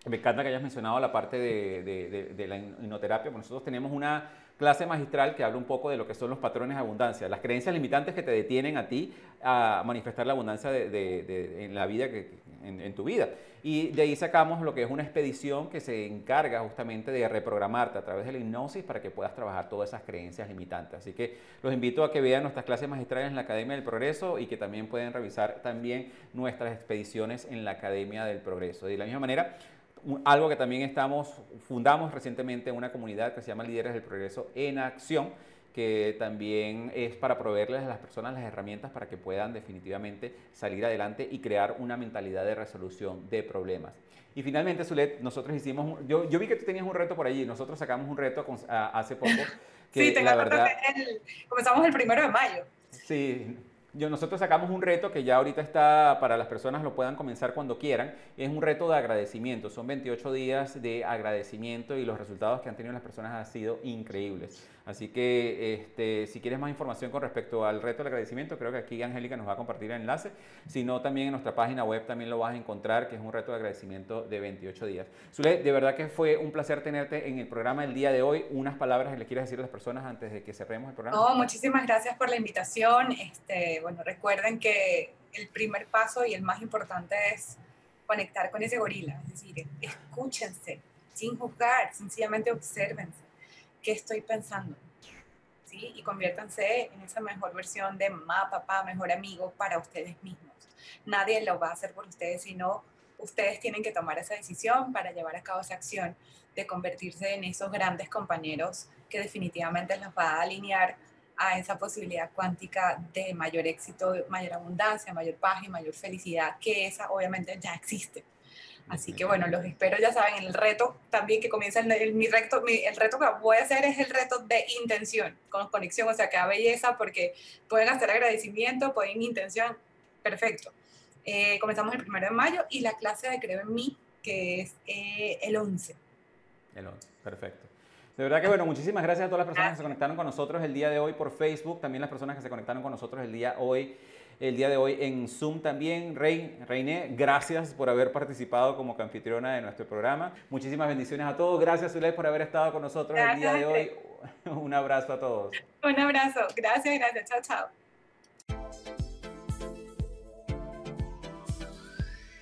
me encanta que hayas mencionado la parte de, de, de la hipnoterapia, nosotros tenemos una clase magistral que habla un poco de lo que son los patrones de abundancia, las creencias limitantes que te detienen a ti a manifestar la abundancia de, en la vida, en, tu vida. Y de ahí sacamos lo que es una expedición que se encarga justamente de reprogramarte a través de la hipnosis para que puedas trabajar todas esas creencias limitantes. Así que los invito a que vean nuestras clases magistrales en la Academia del Progreso y que también pueden revisar también nuestras expediciones en la Academia del Progreso. De la misma manera, algo que también estamos, fundamos recientemente una comunidad que se llama Líderes del Progreso en Acción, que también es para proveerles a las personas las herramientas para que puedan definitivamente salir adelante y crear una mentalidad de resolución de problemas. Y finalmente, Zulet, nosotros hicimos, yo, yo vi que tú tenías un reto por allí, nosotros sacamos un reto hace poco. Que sí, tengo la verdad, comenzamos el primero de mayo. Sí, yo, nosotros sacamos un reto que ya ahorita está para las personas lo puedan comenzar cuando quieran. Es un reto de agradecimiento. Son 28 días de agradecimiento y los resultados que han tenido las personas han sido increíbles. Así que este, si quieres más información con respecto al reto del agradecimiento, creo que aquí Angélica nos va a compartir el enlace. Si no, también en nuestra página web también lo vas a encontrar, que es un reto de agradecimiento de 28 días. Zule, de verdad que fue un placer tenerte en el programa el día de hoy. Unas palabras que le quieres decir a las personas antes de que cerremos el programa. No, muchísimas gracias por la invitación. Este, bueno, recuerden que el primer paso y el más importante es conectar con ese gorila, es decir, escúchense sin juzgar, sencillamente obsérvense qué estoy pensando. ¿sí? Y conviértanse en esa mejor versión de mamá, papá, mejor amigo para ustedes mismos. Nadie lo va a hacer por ustedes, sino ustedes tienen que tomar esa decisión para llevar a cabo esa acción de convertirse en esos grandes compañeros que definitivamente los va a alinear a esa posibilidad cuántica de mayor éxito, mayor abundancia, mayor paz y mayor felicidad, que esa obviamente ya existe. Así que bueno, los espero, ya saben, el reto también que comienza el, mi reto, el reto que voy a hacer es el reto de intención, con conexión, o sea, que belleza, porque pueden hacer agradecimiento, pueden intención, perfecto. Eh, comenzamos el primero de mayo y la clase de Creo en mí, que es eh, el 11. El 11, perfecto. De verdad que bueno, muchísimas gracias a todas las personas que se conectaron con nosotros el día de hoy por Facebook, también las personas que se conectaron con nosotros el día hoy el día de hoy en Zoom también. Rey, Reiné, gracias por haber participado como anfitriona de nuestro programa. Muchísimas bendiciones a todos. Gracias, Zuley, por haber estado con nosotros el día de hoy. Un abrazo a todos. Un abrazo. Gracias, gracias. Chao, chao.